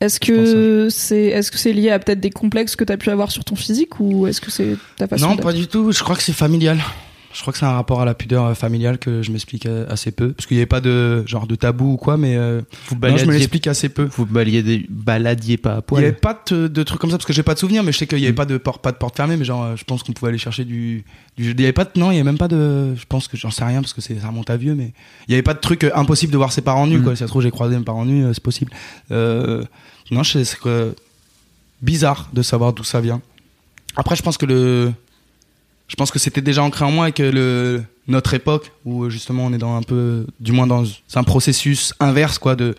Est-ce que c'est est-ce que c'est lié à peut-être des complexes que t'as pu avoir sur ton physique ou est-ce que c'est ta façon Non, pas du tout. Je crois que c'est familial. Je crois que c'est un rapport à la pudeur euh, familiale que je m'explique euh, assez peu. Parce qu'il n'y avait pas de genre de tabou ou quoi, mais euh, Vous non, je me baladiez, l'explique assez peu. vous baladiez, baladiez pas à Il n'y poil. avait pas de, de trucs comme ça parce que j'ai pas de souvenir, mais je sais qu'il n'y avait Mm. pas de porte, pas de porte fermée, mais genre euh, je pense qu'on pouvait aller chercher du, du. Il y avait pas de, non, il y avait même pas de. Je pense que j'en sais rien parce que c'est ça remonte à vieux, mais il y avait pas de truc impossible de voir ses parents nus Mm. quoi. Si ça se trouve j'ai croisé mes parents nus, c'est possible. Euh, non, c'est bizarre de savoir d'où ça vient. Après, je pense que le, je pense que c'était déjà ancré en moi et que le notre époque où euh, justement on est dans un peu, du moins dans un processus inverse quoi de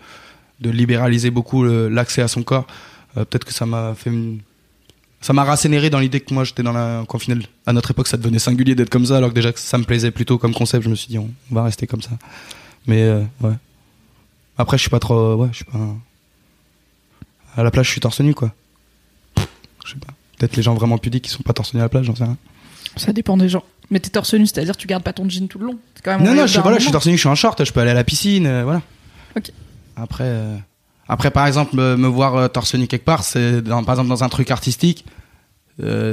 de libéraliser beaucoup l'accès à son corps. Euh, Peut-être que ça m'a fait ça m'a rassénéré dans l'idée que moi j'étais dans la qu'en final à notre époque ça devenait singulier d'être comme ça alors que déjà que ça me plaisait plutôt comme concept. Je me suis dit on, on va rester comme ça. Mais euh, ouais. Après je suis pas trop ouais je suis pas à la plage je suis torse nu quoi. Je sais pas. Peut-être les gens vraiment pudiques qui sont pas torse nu à la plage j'en sais rien Ça dépend des gens. Mais t'es torse nu, c'est-à-dire tu gardes pas ton jean tout le long. C'est quand même non non je, voilà, je suis torse nu je suis en short je peux aller à la piscine euh, voilà Ok. après euh, après par exemple me, me voir euh, torse nu quelque part c'est dans- par exemple dans un truc artistique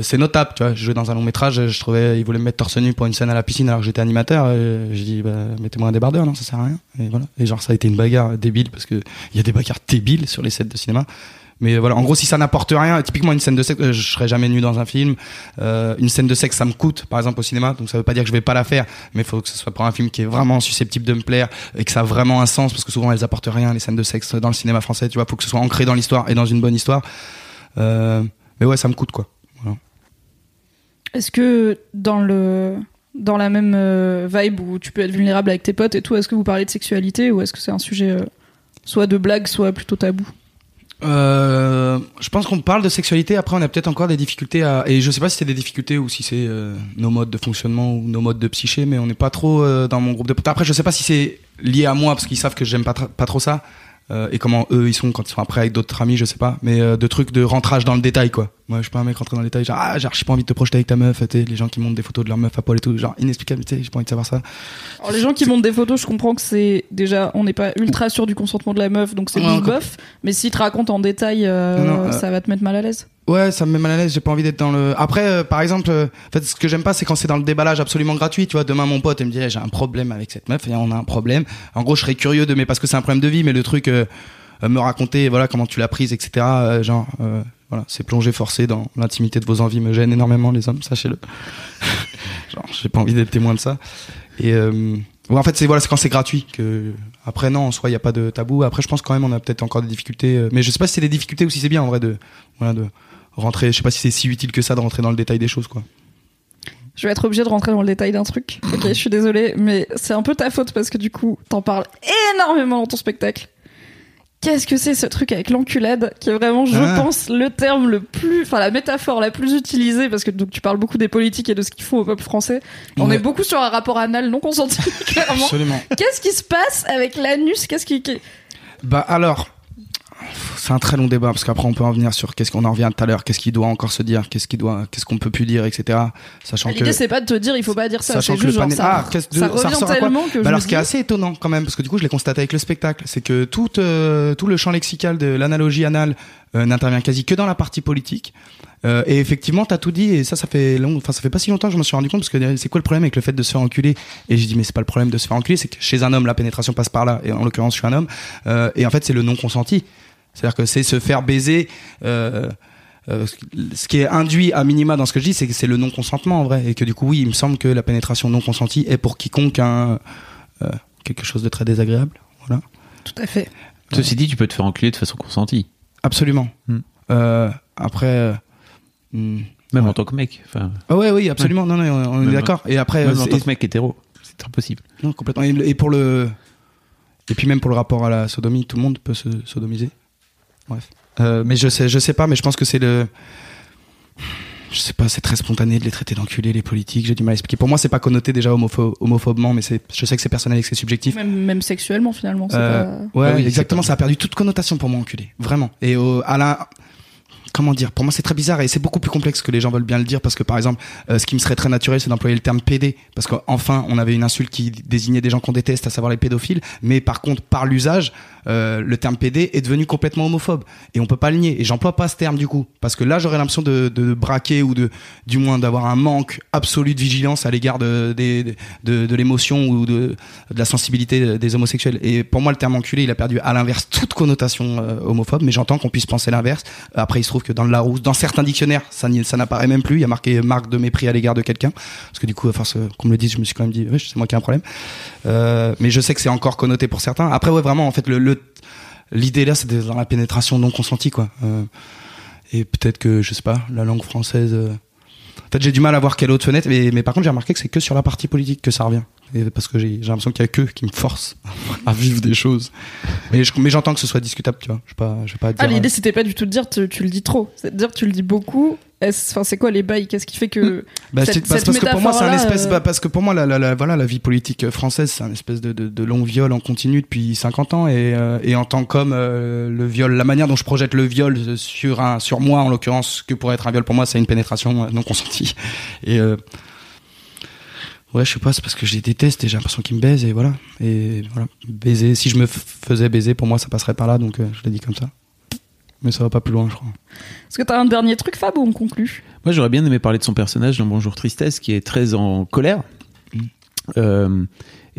c'est notable tu vois je jouais dans un long métrage je trouvais ils voulaient me mettre torse nu pour une scène à la piscine alors que j'étais animateur j'ai dit bah, mettez-moi un débardeur non ça sert à rien et voilà et genre ça a été une bagarre débile parce que il y a des bagarres débiles sur les sets de cinéma mais voilà, en gros, si ça n'apporte rien, typiquement une scène de sexe, euh, je serais jamais nu dans un film. Euh, une scène de sexe, ça me coûte, par exemple au cinéma, donc ça veut pas dire que je vais pas la faire, mais il faut que ce soit pour un film qui est vraiment susceptible de me plaire et que ça a vraiment un sens, parce que souvent elles apportent rien les scènes de sexe dans le cinéma français. Tu vois, faut que ce soit ancré dans l'histoire et dans une bonne histoire. Euh, mais ouais, ça me coûte quoi. Est-ce que dans le dans la même euh, vibe où tu peux être vulnérable avec tes potes et tout, est-ce que vous parlez de sexualité ou est-ce que c'est un sujet euh, soit de blague, soit plutôt tabou? Euh, je pense qu'on parle de sexualité. Après, on a peut-être encore des difficultés à. Et je sais pas si c'est des difficultés ou si c'est euh, nos modes de fonctionnement ou nos modes de psyché, mais on n'est pas trop euh, dans mon groupe de. Après, je sais pas si c'est lié à moi parce qu'ils savent que j'aime pas, pas trop ça. Euh, et comment eux ils sont quand ils sont après avec d'autres amis, je sais pas. Mais euh, de trucs de rentrage dans le détail, quoi. Moi, je suis pas un mec rentré dans le détail. Genre, ah, j'ai pas envie de te projeter avec ta meuf. Tu les gens qui montent des photos de leur meuf à poil et tout. Genre, inexplicable, tu sais, j'ai pas envie de savoir ça. Alors, les gens qui montent des photos, je comprends que c'est déjà, on n'est pas ultra sûr du consentement de la meuf, donc c'est bof. Mais s'ils te racontent en détail, euh, Non, non, euh, ça va te mettre mal à l'aise. Ouais, ça me met mal à l'aise. J'ai pas envie d'être dans le. Après, euh, par exemple, euh, en fait, ce que j'aime pas, c'est quand c'est dans le déballage absolument gratuit. Tu vois, demain mon pote il me dit, j'ai un problème avec cette meuf et on a un problème. En gros, je serais curieux de, mais parce que c'est un problème de vie, mais le truc, euh, euh, me raconter, voilà, comment tu l'as prise, etc. euh, genre, euh, voilà, c'est plonger forcé dans l'intimité de vos envies me gêne énormément, les hommes, sachez-le. genre, j'ai pas envie d'être témoin de ça. Et ouais, en fait, c'est voilà, c'est quand c'est gratuit que. Après, non, en soi, il y a pas de tabou. Après, je pense quand même, on a peut-être encore des difficultés. mais je sais pas si c'est des difficultés ou si c'est bien en vrai de rentrer. Je sais pas si c'est si utile que ça de rentrer dans le détail des choses, quoi. Je vais être obligée de rentrer dans le détail d'un truc. Ok, je suis désolée, mais c'est un peu ta faute parce que du coup, t'en parles énormément dans ton spectacle. Qu'est-ce que c'est ce truc avec l'enculade qui est vraiment, je Ah. pense, le terme le plus, enfin la métaphore la plus utilisée parce que donc tu parles beaucoup des politiques et de ce qu'ils font au peuple français. On Ouais. est beaucoup sur un rapport anal non consenti, clairement. Absolument. Qu'est-ce qui se passe avec l'anus? Qu'est-ce qui- Bah alors, c'est un très long débat parce qu'après on peut en venir sur qu'est-ce qu'on en revient tout à l'heure, qu'est-ce qu'il doit encore se dire, qu'est-ce qu'il doit, qu'est-ce qu'on peut plus dire, etc. Sachant que L'idée c'est pas de te dire il faut pas dire ça, c'est que le juste genre panel- ça, Ah, de- ça revient tellement que Bah alors, ce qui est assez étonnant quand même, parce que du coup, je l'ai constaté avec le spectacle, c'est que tout, euh, tout le champ lexical de l'analogie anale euh, n'intervient quasi que dans la partie politique. Euh, et effectivement, t'as tout dit, et ça, ça fait long, enfin, ça fait pas si longtemps que je me suis rendu compte, parce que c'est quoi le problème avec le fait de se faire enculer? Et j'ai dit, mais c'est pas le problème de se faire enculer, c'est que chez un homme, la pénétration passe par là, et en l'occurrence, je suis un homme, euh, et en fait, c'est le non consenti. C'est-à-dire que c'est se faire baiser. Euh, euh, ce qui est induit à minima dans ce que je dis, c'est que c'est le non consentement en vrai, et que du coup, oui, il me semble que la pénétration non consentie est pour quiconque un euh, quelque chose de très désagréable. Voilà. Tout à fait. Ceci dit, tu peux te faire enculer de façon consentie. Absolument. Hmm. Euh, après. euh, hmm. Même Ouais. en tant que mec. Ah ouais, oui, absolument. Non, non, on, on est d'accord. Et après, même en c'est- tant que mec hétéro. C'est impossible. non, complètement. Et, et pour le, et puis même pour le rapport à la sodomie, tout le monde peut se sodomiser. Bref. Euh, mais je sais, je sais pas, mais je pense que c'est le, je sais pas, c'est très spontané de les traiter d'enculés, les politiques. J'ai du mal à expliquer. Pour moi, c'est pas connoté déjà homopho- homophobement, mais c'est, je sais que c'est personnel et que c'est subjectif. Même, même sexuellement finalement. c'est Euh, pas- ouais, Ah oui, c'est exactement. pas- Ça a perdu toute connotation pour moi, enculé. Vraiment. Et au, à la, comment dire Pour moi, c'est très bizarre et c'est beaucoup plus complexe que les gens veulent bien le dire parce que, par exemple, euh, ce qui me serait très naturel, c'est d'employer le terme PD parce qu'enfin, on avait une insulte qui désignait des gens qu'on déteste, à savoir les pédophiles. Mais par contre, par l'usage, euh, le terme PD est devenu complètement homophobe et on peut pas le nier. Et j'emploie pas ce terme du coup parce que là, j'aurais l'impression de, braquer ou de, du moins, d'avoir un manque absolu de vigilance à l'égard de, de, de l'émotion ou de, de la sensibilité des homosexuels. Et pour moi, le terme enculé, il a perdu à l'inverse toute connotation euh, homophobe, mais j'entends qu'on puisse penser l'inverse. Après, il se trouve que dans le Larousse, dans certains dictionnaires, ça, n'apparaît même plus. Il y a marqué marque de mépris à l'égard de quelqu'un. Parce que du coup, à force euh, qu'on me le dise, je me suis quand même dit, c'est moi qui ai un problème. Mais je sais que c'est encore connoté pour certains. Après, ouais, vraiment, en fait, le, le- l'idée là, c'est dans la pénétration non consentie, quoi. Euh, et peut-être que, je sais pas, la langue française. euh, En fait, j'ai du mal à voir quelle autre fenêtre, mais, mais par contre, j'ai remarqué que c'est que sur la partie politique que ça revient. Et parce que j'ai l'impression qu'il y a que qui me force à vivre des choses. Mais je- mais j'entends que ce soit discutable, tu vois. Je vais pas, je vais pas dire. Ah, l'idée c'était pas du tout de dire tu, tu le dis trop, c'est de dire tu le dis beaucoup. Enfin, c'est quoi les bails? Qu'est-ce qui fait que Bah, cette- parce, cette parce que pour moi, c'est un espèce. euh, bah, parce que pour moi, la, la, la- voilà, la vie politique française, c'est un espèce de, de, de long viol en continu depuis 50 ans. Et, euh, et en tant qu'homme, euh, le viol, la manière dont je projette le viol sur un, sur moi, en l'occurrence, que pourrait être un viol pour moi, c'est une pénétration non consentie. Et ouais, je sais pas, c'est parce que je les déteste et j'ai l'impression qu'ils me baisent et voilà. Et voilà, baiser. Si je me faisais baiser, pour moi, ça passerait par là, donc je l'ai dit comme ça. Mais ça va pas plus loin, je crois. Est-ce que t'as un dernier truc, Fab, ou on conclut? Moi, j'aurais bien aimé parler de son personnage dans Bonjour Tristesse, qui est très en colère. Mm. Euh,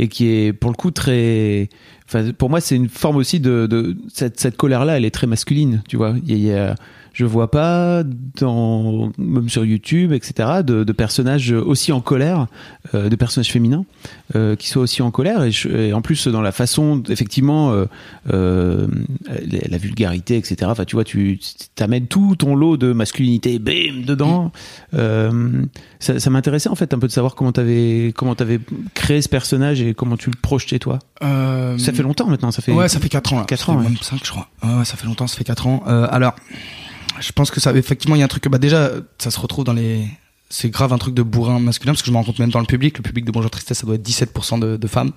et qui est pour le coup très. Enfin, pour moi, c'est une forme aussi de, de cette, cette colère-là. Elle est très masculine, tu vois. Il y a- il y a- je vois pas dans même sur YouTube, etc. de, de personnages aussi en colère, euh, de personnages féminins euh, qui soient aussi en colère et, je- et en plus dans la façon effectivement euh, euh, la, vulgarité, etc. Enfin, tu vois, tu t'amènes tout ton lot de masculinité, bim, dedans. Ça ça m'intéressait en fait un peu de savoir comment t'avais comment t'avais créé ce personnage et comment tu le projetais toi. Ça fait longtemps maintenant, ça fait Ouais, ça fait 4 ans là. Quatre Ça ans, fait ouais. Même 5, je crois. Ouais, ouais, ça fait longtemps, ça fait 4 ans. Alors, je pense que ça, effectivement, il y a un truc bah, déjà, ça se retrouve dans les. C'est grave un truc de bourrin masculin, parce que je me rends compte même dans le public. Le public de Bonjour Tristesse, ça doit être 17% de, femmes.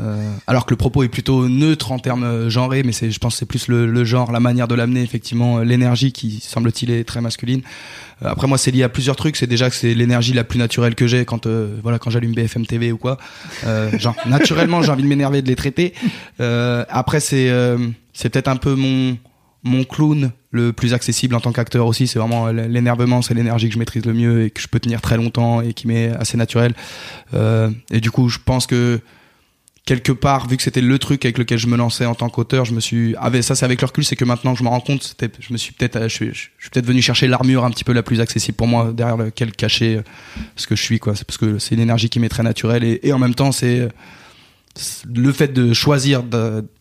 Euh, alors que le propos est plutôt neutre en termes euh, genrés, mais c'est, je pense c'est plus le, genre, la manière de l'amener, effectivement, euh, l'énergie qui, semble-t-il, est très masculine. Euh, après, moi, c'est lié à plusieurs trucs. C'est déjà que c'est l'énergie la plus naturelle que j'ai quand, euh, voilà, quand j'allume BFM TV ou quoi. Euh, genre, naturellement, j'ai envie de m'énerver, de les traiter. Après, c'est, c'est peut-être un peu mon, mon clown le plus accessible en tant qu'acteur aussi. C'est vraiment l'énervement, c'est l'énergie que je maîtrise le mieux et que je peux tenir très longtemps et qui m'est assez naturel. Euh, et du coup, je pense que quelque part, vu que c'était le truc avec lequel je me lançais en tant qu'auteur, je me suis, avec ça, c'est avec le recul, c'est que maintenant je me rends compte, je me suis peut-être, je suis, peut-être venu chercher l'armure un petit peu la plus accessible pour moi, derrière lequel cacher ce que je suis, quoi. C'est parce que c'est une énergie qui m'est très naturelle et, en même temps, c'est- le fait de choisir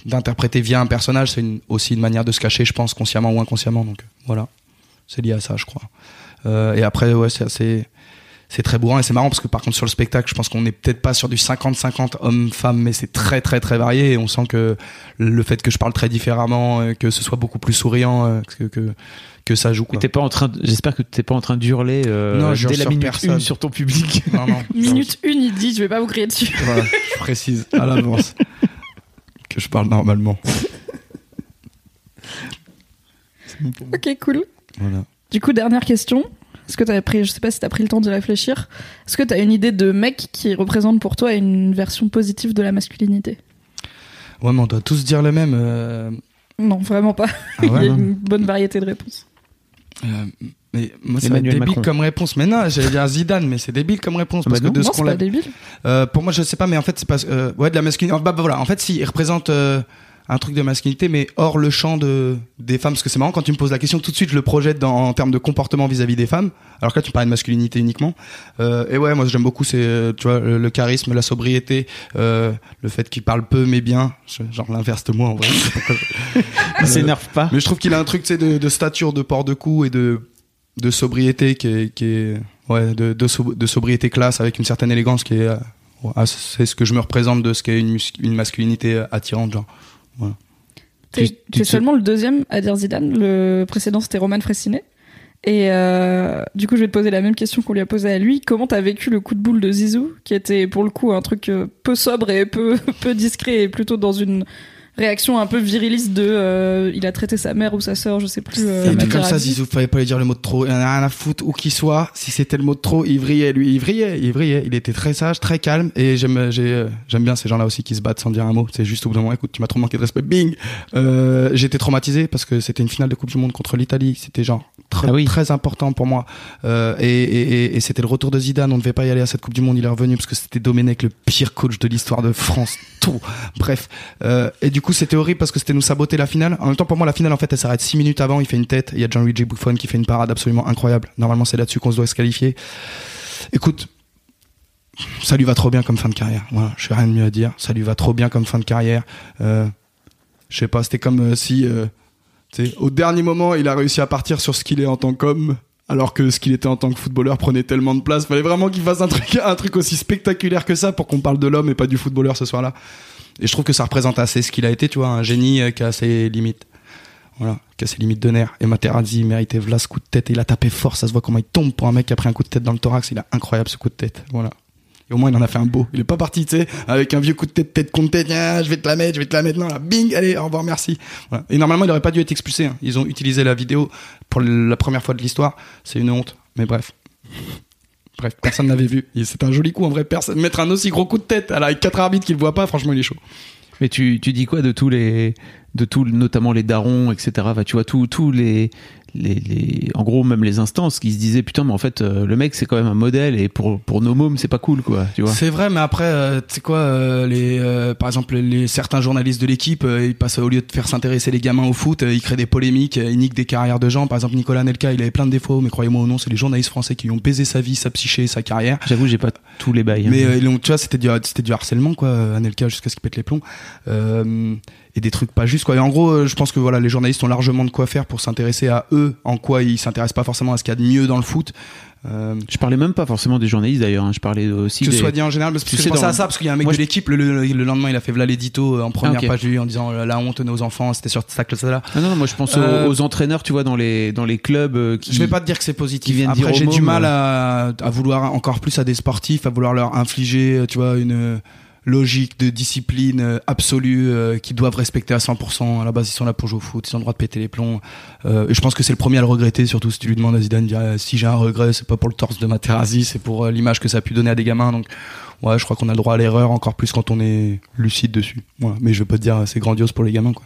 d'interpréter via un personnage, c'est aussi une manière de se cacher, je pense, consciemment ou inconsciemment. Donc, euh, voilà. C'est lié à ça, je crois. Euh, et après, ouais, c'est assez, c'est très bourrin et c'est marrant parce que par contre sur le spectacle je pense qu'on est peut-être pas sur du 50-50 hommes-femmes mais c'est très très très varié et on sent que le fait que je parle très différemment euh, que ce soit beaucoup plus souriant euh, que, que, que ça joue t'es pas en train j'espère que t'es pas en train d'hurler euh, Non, je dès la minute personne. une sur ton public. Non, non. Minute une, il dit, je vais pas vous crier dessus. Voilà, je précise à l'avance que je parle normalement. ok, cool. Voilà. Du coup, dernière question. Est-ce que t'as pris, je sais pas si t'as pris le temps d'y réfléchir. Est-ce que t'as une idée de mec qui représente pour toi une version positive de la masculinité? Ouais, mais on doit tous dire le même. euh, Non, vraiment pas. Ah ouais, Il y a une bonne variété de réponses. euh, mais moi, Emmanuel débile Macron. comme réponse. Mais non, j'allais dire Zidane, mais c'est débile comme réponse. Ah Parce bah que non. de ce non, qu'on c'est l'a pas débile. Euh, pour moi, je sais pas, mais en fait, c'est pas euh, ouais de la masculinité. Bah, bah, voilà, en fait, si il représente euh, un truc de masculinité, mais hors le champ de des femmes, parce que c'est marrant quand tu me poses la question, tout de suite, je le projette dans, en termes de comportement vis-à-vis des femmes. Alors que là, tu parlais de masculinité uniquement. Euh, et ouais, moi, j'aime beaucoup, c'est euh, tu vois le, le charisme, la sobriété, euh, le fait qu'il parle peu mais bien, Je- genre l'inverse de moi en vrai. Il s'énerve pas. mais je trouve qu'il a un truc, tu sais, de, de stature, de port de cou et de, de sobriété qui est, qui est ouais, de, de, so- de sobriété classe avec une certaine élégance qui est, euh, ouais, ah, c'est ce que je me représente de ce qu'est une, une masculinité euh, attirante, genre. T'es Tu- tu t'es te- seulement le deuxième à dire Zidane. Le précédent, c'était Roman Fressinet. Et euh, du coup, je vais te poser la même question qu'on lui a posée à lui. Comment t'as vécu le coup de boule de Zizou, qui était pour le coup un truc euh, peu sobre et peu, peu discret, et plutôt dans une réaction un peu viriliste de euh, il a traité sa mère ou sa sœur, je sais plus. euh, il était Matt comme ça. Zizou, fallait pas lui dire le mot de trop. Il en a rien à foutre où qu'il soit. Si c'était le mot de trop, il vrillait, lui. Il vrillait, il vrillait. Il était très sage, très calme. Et j'aime, j'ai, euh, j'aime bien ces gens-là aussi qui se battent sans dire un mot. C'est juste au bout d'un moment, écoute, tu m'as trop manqué de respect. Bing! Euh, j'étais traumatisé parce que c'était une finale de Coupe du Monde contre l'Italie. C'était genre très, Ah oui. très important pour moi. Euh, et, et, et, et c'était le retour de Zidane. On ne devait pas y aller à cette Coupe du Monde. Il est revenu parce que c'était Domenech, le pire coach de l'histoire de France. Tout. Bref. Euh, et du coup, c'était horrible parce que c'était nous saboter la finale. En même temps, pour moi, la finale, en fait, elle s'arrête 6 minutes avant. Il fait une tête. Il y a Gianluigi Buffon qui fait une parade absolument incroyable. Normalement, c'est là-dessus qu'on se doit se qualifier. Écoute, ça lui va trop bien comme fin de carrière. Voilà, je n'ai rien de mieux à dire. Ça lui va trop bien comme fin de carrière. Euh, je sais pas, c'était comme euh, si, euh, au dernier moment, il a réussi à partir sur ce qu'il est en tant qu'homme. Alors que ce qu'il était en tant que footballeur prenait tellement de place, fallait vraiment qu'il fasse un truc, aussi spectaculaire que ça pour qu'on parle de l'homme et pas du footballeur ce soir-là. Et je trouve que ça représente assez ce qu'il a été, tu vois, un génie euh, qui a ses limites. Voilà, qui a ses limites de nerfs. Et Materazzi méritait v'là ce coup de tête il a tapé fort, ça se voit comment il tombe pour un mec qui a pris un coup de tête dans le thorax, il a incroyable ce coup de tête. Voilà. Au moins il en a fait un beau. Il est pas parti, tu sais, avec un vieux coup de tête, tête contre tête, Ah, je vais te la mettre, je vais te la mettre, non, là, bing, allez, au revoir, merci. Et normalement il aurait pas dû être expulsé. hein. Ils ont utilisé la vidéo pour la première fois de l'histoire. C'est une honte, mais bref. Bref, personne n'avait vu. C'est un joli coup en vrai. Mettre un aussi gros coup de tête avec quatre arbitres qui le voient pas. Franchement, il est chaud. Mais tu, tu dis quoi de tous les, de tous, notamment les darons, etc. Tu vois, tous les, les, les, en gros même les instances qui se disaient putain mais en fait euh, le mec c'est quand même un modèle et pour pour nos mômes c'est pas cool quoi tu vois C'est vrai, mais après, euh, tu sais quoi, euh, les, euh, par exemple, les certains journalistes de l'équipe, euh, ils passent au lieu de faire s'intéresser les gamins au foot, euh, ils créent des polémiques, euh, ils niquent des carrières de gens. Par exemple, Nicolas Nelka, il avait plein de défauts, mais croyez-moi ou non, c'est les journalistes français qui lui ont baisé sa vie, sa psyché, sa carrière. j'avoue j'ai pas tous les bails hein. Mais euh, ont- tu vois, c'était du, c'était du harcèlement, quoi, Anelka, jusqu'à ce qu'il pète les plombs. Et des trucs pas justes, quoi. Et en gros, euh, je pense que voilà, les journalistes ont largement de quoi faire pour s'intéresser à eux, en quoi ils s'intéressent pas forcément à ce qu'il y a de mieux dans le foot. Euh, je parlais même pas forcément des journalistes d'ailleurs hein. je parlais aussi que des... ce soit dit en général, parce que Tu je sais, pensais dans- à ça, parce qu'il y a un mec Moi, de l'équipe, le, le- le lendemain, il a fait voilà l'édito euh, en première Ah, page lui en disant euh, la honte nos enfants, c'était sur ça que ça là. Ah non, non, moi je pense aux- Euh, aux, entraîneurs tu vois dans les dans les clubs qui Je vais pas te dire que c'est positif. viennent Après, j'ai du mal à, à vouloir encore plus à des sportifs, à vouloir leur infliger, tu vois, une logique de discipline euh, absolue euh, qu'ils doivent respecter à 100%. À la base, ils sont là pour jouer au foot, ils ont le droit de péter les plombs. Euh, je pense que c'est le premier à le regretter, surtout si tu lui demandes à Zidane, euh, si j'ai un regret, c'est pas pour le torse de Materazzi, c'est pour euh, l'image que ça a pu donner à des gamins. Donc, ouais, je crois qu'on a le droit à l'erreur encore plus quand on est lucide dessus. Voilà. Mais je vais pas te dire, c'est grandiose pour les gamins, quoi.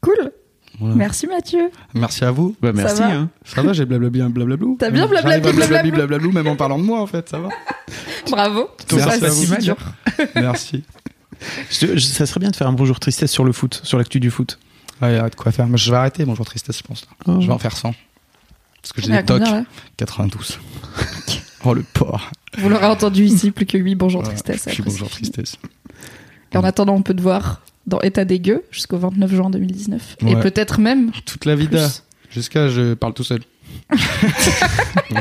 Cool. Voilà. Merci Mathieu. Merci à vous. bah merci va hein. Ça va, j'ai blablabli un blablablou. T'as bien blablabli, à blablablou. blablablou, même en parlant de moi, en fait, ça va. Bravo. Tout Ça, ça, si vous. dur. Merci. Je- je- ça serait bien de faire un bonjour tristesse sur le foot sur l'actu du foot Ouais, il y a de quoi faire. Mais je vais arrêter, bonjour tristesse, je pense. Oh. Je vais en faire 100. Parce que j'ai à des tocs. combien, là 92. oh, le porc. Vous l'aurez entendu ici, plus que 8 bonjour Voilà, tristesse. Je suis après. bonjour tristesse. Et en attendant, on peut te voir dans État dégueu jusqu'au 29 juin 2019. Et peut-être même Toute la vida. Jusqu'à je parle tout seul.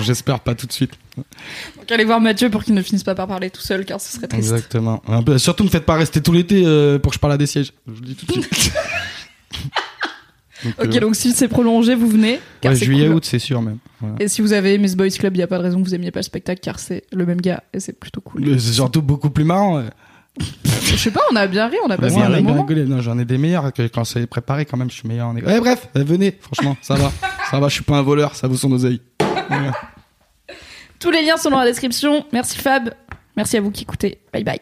J'espère pas tout de suite. Donc allez voir Mathieu pour qu'il ne finisse pas par parler tout seul, car ce serait triste. Exactement. Surtout, me faites pas rester tout l'été euh, pour que je parle à des sièges. Je vous le dis tout de suite. Donc, Ok, euh, donc si c'est prolongé, vous venez. Car ouais, c'est juillet, cool. août, c'est sûr même. Voilà. Et si vous avez ce Boys Club, il n'y a pas de raison que vous aimiez pas le spectacle, car c'est le même gars et c'est plutôt cool. C'est surtout beaucoup plus marrant. ouais. Je sais pas, on a bien ri, on a passé un bon bien moment. Non, j'en ai des meilleurs que quand c'est préparé quand même. Je suis meilleur en. Ouais, bref, euh, venez. Franchement, ça va, ça va. Je suis pas un voleur. Ça vaut son oseille. Tous les liens sont dans la description. Merci Fab. Merci à vous qui écoutez. Bye bye.